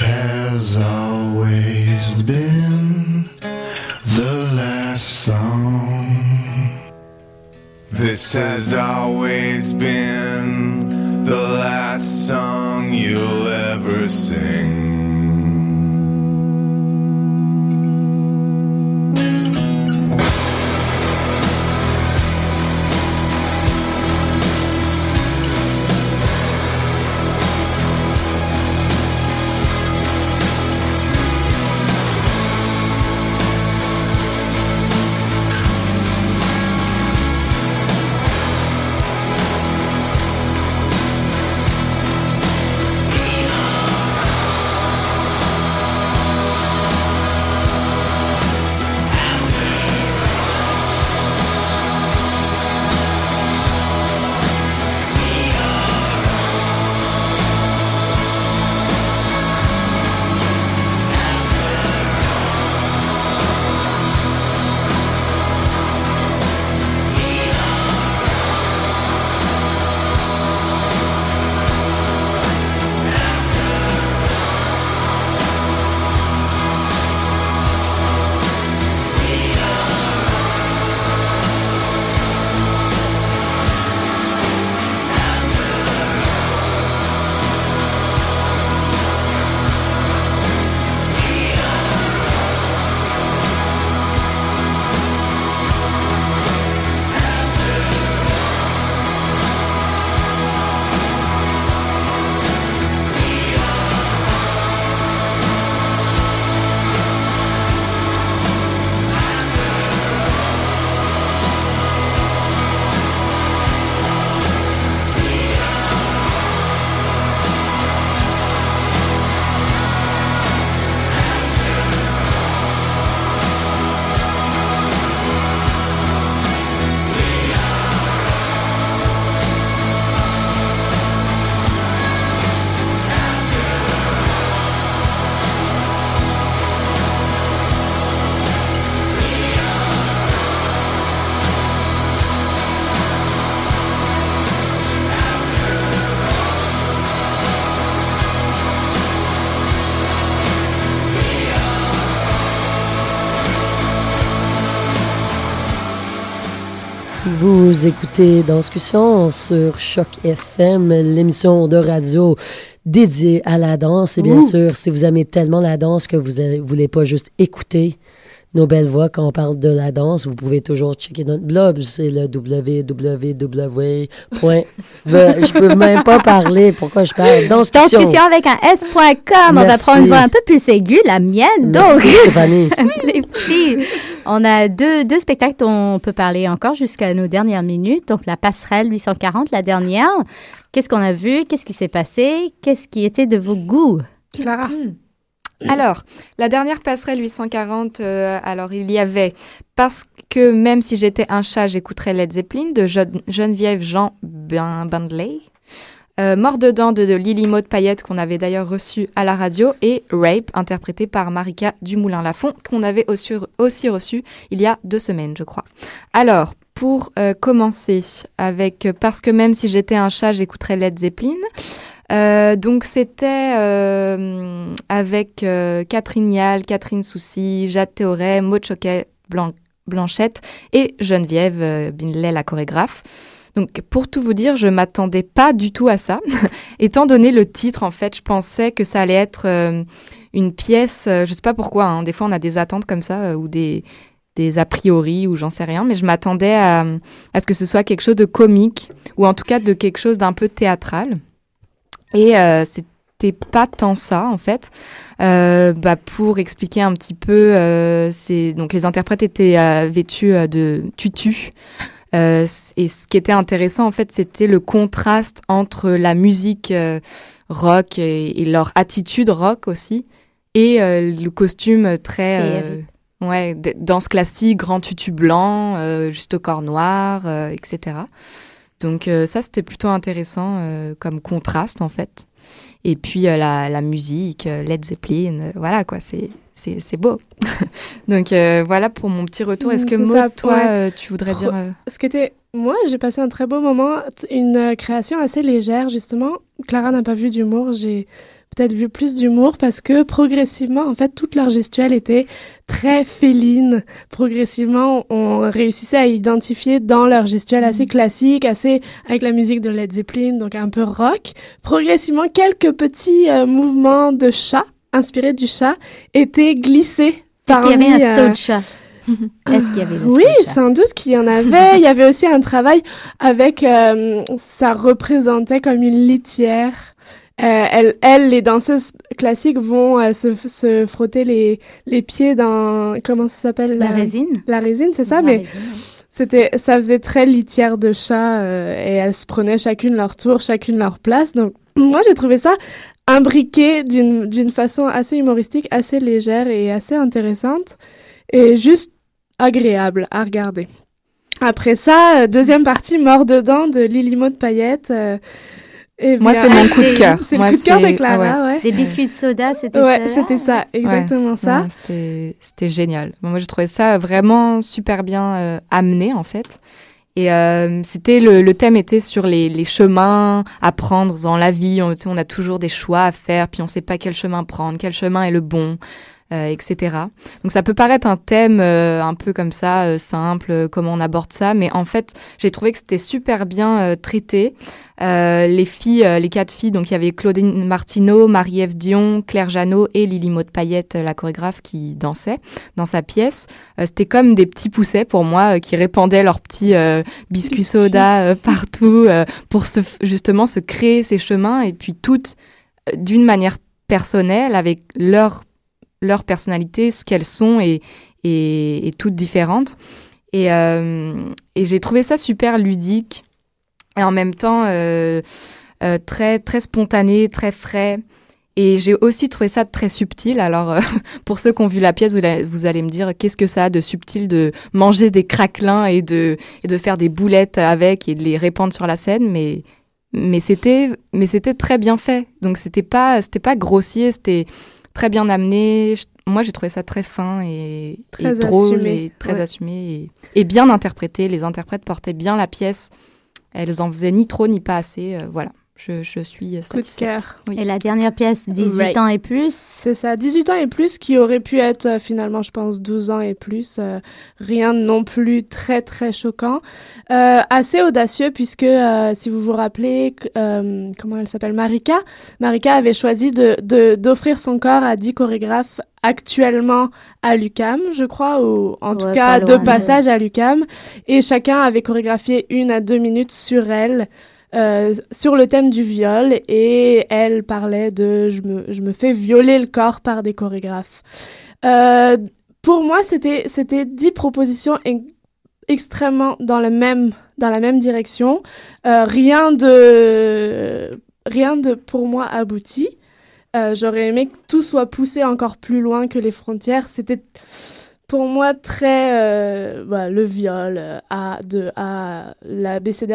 Has always been the last song. This has always been the last song you'll ever sing. Vous écoutez Danscussion sur Choc FM, l'émission de radio dédiée à la danse. Et bien Ouh. sûr, si vous aimez tellement la danse que vous ne voulez pas juste écouter nos belles voix quand on parle de la danse, vous pouvez toujours checker notre blog. C'est le www. Je peux même pas parler. Pourquoi je parle? Danscussion. Danscussion avec un S.com. On va prendre une voix un peu plus aiguë, la mienne. Donc, Merci, Stéphanie. *laughs* les filles, on a deux, deux spectacles dont on peut parler encore jusqu'à nos dernières minutes. Donc, la passerelle 840, la dernière. Qu'est-ce qu'on a vu? Qu'est-ce qui s'est passé? Qu'est-ce qui était de vos goûts? Clara. Alors, la dernière passerelle 840, euh, alors il y avait Parce que même si j'étais un chat, j'écouterais Led Zeppelin de Geneviève Jean Ben- Bandley. Euh, Mort dedans de, de Lily Maud Payette qu'on avait d'ailleurs reçu à la radio et Rape interprété par Marika Dumoulin-Lafont qu'on avait aussi, aussi reçu il y a deux semaines je crois. Alors pour euh, commencer avec Parce que même si j'étais un chat j'écouterais Led Zeppelin. Euh, donc c'était euh, avec euh, Catherine Nial, Catherine Soucy, Jade Théoret, Maud Choquet Blan- Blanchette et Geneviève euh, Binley, la chorégraphe. Donc pour tout vous dire, je m'attendais pas du tout à ça. *laughs* Étant donné le titre, en fait, je pensais que ça allait être euh, une pièce, euh, je sais pas pourquoi, hein, des fois on a des attentes comme ça ou des, des a priori ou j'en sais rien, mais je m'attendais à ce que ce soit quelque chose de comique ou en tout cas de quelque chose d'un peu théâtral. Et euh, c'était pas tant ça en fait. Euh, bah, pour expliquer un petit peu, euh, c'est donc les interprètes étaient vêtus de tutus. Euh, et ce qui était intéressant en fait, c'était le contraste entre la musique euh, rock et, et leur attitude rock aussi, et euh, le costume très ouais danse classique, grand tutu blanc, juste au corps noir, etc. Donc euh, ça, c'était plutôt intéressant euh, comme contraste en fait. Et puis euh, la, la musique, Led Zeppelin, voilà quoi, c'est c'est beau. *laughs* Donc euh, voilà pour mon petit retour. Est-ce que Mm, c'est Maud, ça, toi, ouais. euh, tu voudrais dire euh, Ce qui était... Moi, j'ai passé un très beau moment. Une création assez légère, justement. Clara n'a pas vu d'humour. J'ai peut-être vu plus d'humour parce que progressivement, en fait, toute leur gestuelle était très féline. Progressivement, on réussissait à identifier dans leur gestuelle assez Mm. classique, assez avec la musique de Led Zeppelin, donc un peu rock. Progressivement, quelques petits euh, mouvements de chat, inspirés du chat, étaient glissés. Est-ce qu'il y avait un saut euh, de chat? *laughs* Est-ce qu'il y avait le oui, saut de chat? sans doute qu'il y en avait. Il y avait aussi un travail avec, euh, ça représentait comme une litière. Euh, elles, elles, les danseuses classiques vont euh, se, se frotter les, les pieds dans, comment ça s'appelle? La résine La résine, c'est ça, La mais c'était, ça faisait très litière de chat euh, et elles se prenaient chacune leur tour, chacune leur place. Donc, *clears throat* moi, j'ai trouvé ça imbriqué d'une, d'une façon assez humoristique, assez légère et assez intéressante et juste agréable à regarder. Après ça, euh, deuxième partie, Mort dedans de Lily Maud Payette. Eh Moi, c'est mon coup de cœur. C'est le Moi, coup de cœur de Clara, ah ouais. Des biscuits de soda, c'était Ouais, ça c'était ça, exactement Ouais. ça. Ouais, c'était- C'était génial. Moi, je trouvais ça vraiment super bien euh, amené, en fait. Et euh, c'était le, le thème était sur les, les chemins à prendre dans la vie. On, on a toujours des choix à faire, puis on sait pas quel chemin prendre, quel chemin est le bon, euh, etc. Donc ça peut paraître un thème euh, un peu comme ça, euh, simple, euh, comment on aborde ça, mais en fait, j'ai trouvé que c'était super bien euh, traité. Euh, les filles, euh, les quatre filles, donc il y avait Claudine Martineau, Marie-Ève Dion, Claire Jeannot et Lily Maud Payette, euh, la chorégraphe qui dansait dans sa pièce. Euh, C'était comme des petits poussets pour moi euh, qui répandaient leurs petits euh, biscuits soda euh, partout euh, pour se, justement se créer ces chemins et puis toutes euh, d'une manière personnelle avec leur leur personnalité, ce qu'elles sont et, et, et toutes différentes. Et, euh, et j'ai trouvé ça super ludique et en même temps euh, euh, très très spontané, très frais. Et j'ai aussi trouvé ça très subtil. Alors, *laughs* pour ceux qui ont vu la pièce, vous, allez me dire qu'est-ce que ça a de subtil de manger des craquelins et de, et de faire des boulettes avec et de les répandre sur la scène? Mais, mais c'était très bien fait. Donc, c'était pas, c'était pas grossier, c'était très bien amené. Je- Moi, j'ai trouvé ça très fin et, et Très drôle assumé, et très ouais. assumé et, et bien interprété. Les interprètes portaient bien la pièce. Elles en faisaient ni trop ni pas assez. Euh, voilà, je, je suis Coup de satisfaite. cœur. Oui. Et la dernière pièce, 18 Right. ans et plus. C'est ça, 18 ans et plus, qui aurait pu être euh, finalement, je pense, 12 ans et plus. euh, rien de non plus très, très choquant. Euh, assez audacieux, puisque euh, si vous vous rappelez, euh, comment elle s'appelle Marika Marika avait choisi de de- d'offrir son corps à 10 chorégraphes actuellement à l'UCAM, je crois, ou en tout Ouais, cas de de- passage à l'UCAM. Et chacun avait chorégraphié une à deux minutes sur elle. Euh, sur le thème du viol et elle parlait de je me, je me fais violer le corps par des chorégraphes. Euh, pour moi, c'était dix propositions ex- extrêmement dans le même dans la même direction. Euh, rien de rien de pour moi abouti. J'aurais aimé que tout soit poussé encore plus loin que les frontières. C'était pour moi très euh, bah, le viol à de à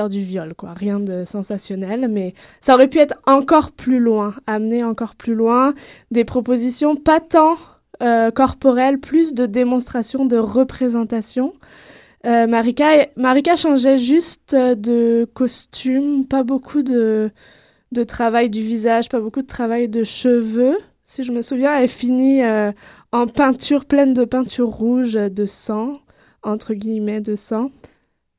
du viol quoi. Rien de sensationnel mais ça aurait pu être encore plus loin amener encore plus loin des propositions pas tant euh, corporelles plus de démonstration de représentation. Euh, Marika Marika changeait juste de costume pas beaucoup de de travail du visage pas beaucoup de travail de cheveux. Si je me souviens elle finit euh, en peinture pleine de peinture rouge euh, de sang, entre guillemets de sang.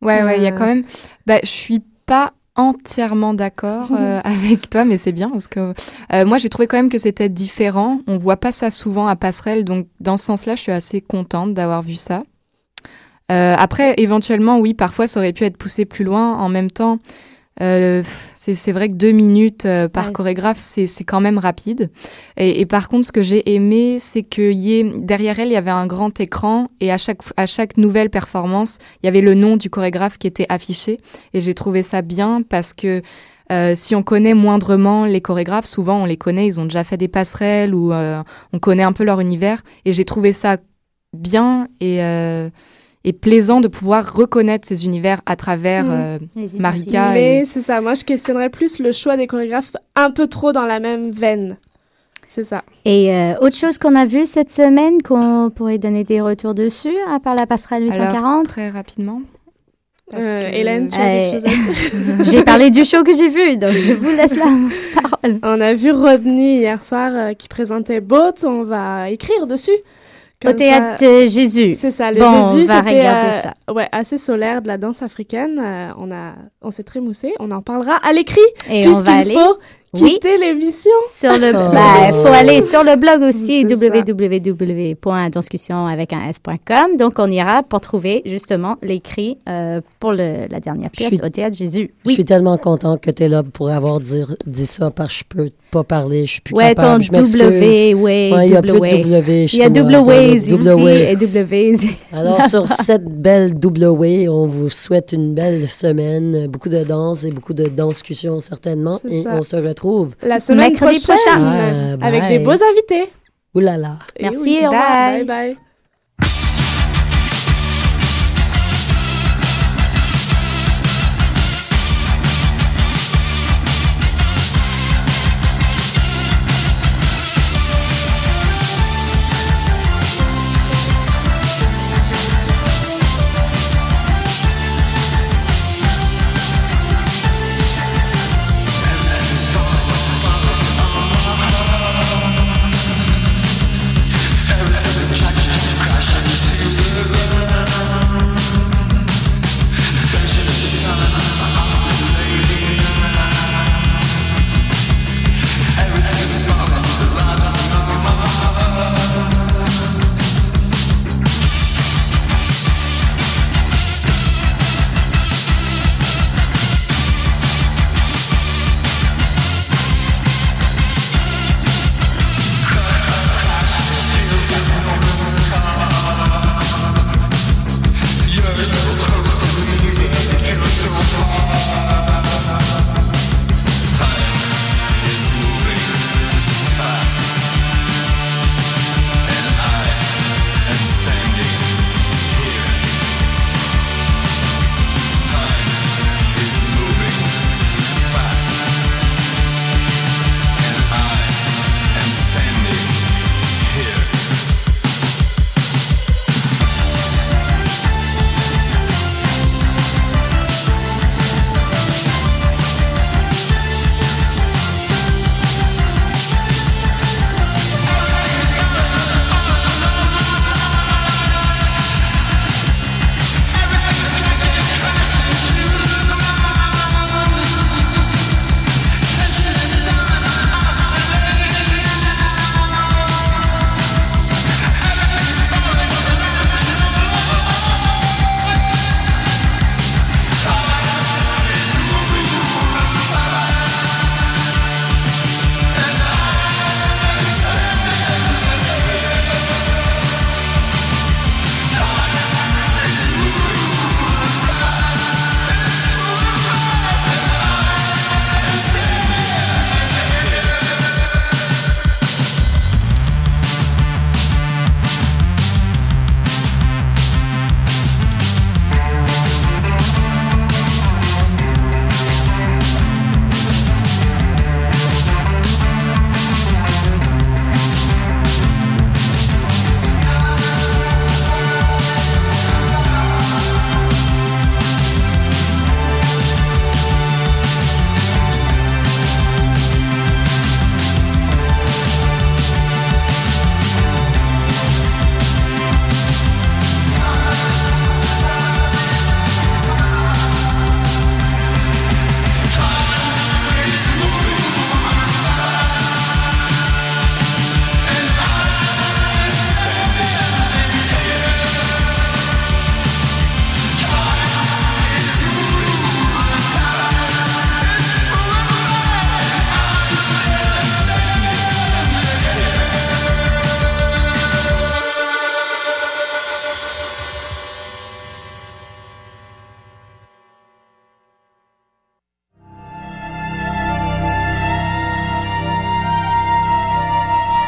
Ouais, ouais, il y a Euh. quand même. Bah, je suis pas entièrement d'accord euh, *laughs* avec toi, mais c'est bien parce que euh, moi j'ai trouvé quand même que c'était différent. On voit pas ça souvent à passerelle, donc dans ce sens-là, je suis assez contente d'avoir vu ça. Euh, après, éventuellement, oui, parfois ça aurait pu être poussé plus loin. En même temps, euh, c'est vrai que deux minutes euh, par Ouais, chorégraphe, c'est c'est quand même rapide. Et, et par contre, ce que j'ai aimé, c'est que y ait- derrière elle, il y avait un grand écran et à chaque, à chaque nouvelle performance, il y avait le nom du chorégraphe qui était affiché. Et j'ai trouvé ça bien parce que euh, si on connaît moindrement les chorégraphes, souvent on les connaît, ils ont déjà fait des passerelles ou euh, on connaît un peu leur univers. Et j'ai trouvé ça bien et, euh, et plaisant de pouvoir reconnaître ces univers à travers Mhm. euh, Marika. Mais et- c'est ça, moi je questionnerais plus le choix des chorégraphes un peu trop dans la même veine. C'est ça. Et euh, autre chose qu'on a vu cette semaine, qu'on pourrait donner des retours dessus, à part la passerelle Alors, 840 très rapidement. Parce Euh, que- Hélène, tu as à dire? *laughs* J'ai parlé du show que j'ai vu, donc je vous laisse la parole. On a vu Rodney hier soir euh, qui présentait Boat. On va écrire dessus. Au théâtre ça- Jésus. C'est ça, le Bon, on Jésus, c'était euh, ouais, assez solaire de la danse africaine. Euh, on a, on s'est très moussé. On en parlera à l'écrit. Et on va puisqu'il aller faut Oui. quitter l'émission. sur le. Oh. bah, faut aller sur le blog aussi, www.discussion avec un s.com. Donc, on ira pour trouver justement l'écrit euh, pour le- la dernière pièce suis- au théâtre Jésus. Je suis tellement contente que tu es là pour avoir dit, dit ça parce que je peux pas parler, je suis plus Ouais, capable. ton je m'excuse. W, ouais, Ouais, il y a plus de W. W Il y a le ways ici et ways. Alors, *laughs* sur cette belle double way, on vous souhaite une belle semaine, beaucoup de danse et beaucoup de danscussion certainement. Et ça. on se retrouve. La semaine Mercredi prochaine, prochain. Ah, avec bye. des beaux invités. Ouh là là. Et Merci, oui, au revoir. Bye bye.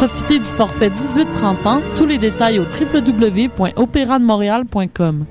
Profitez du forfait 18-30 ans. Tous les détails au www.opérademontréal.com.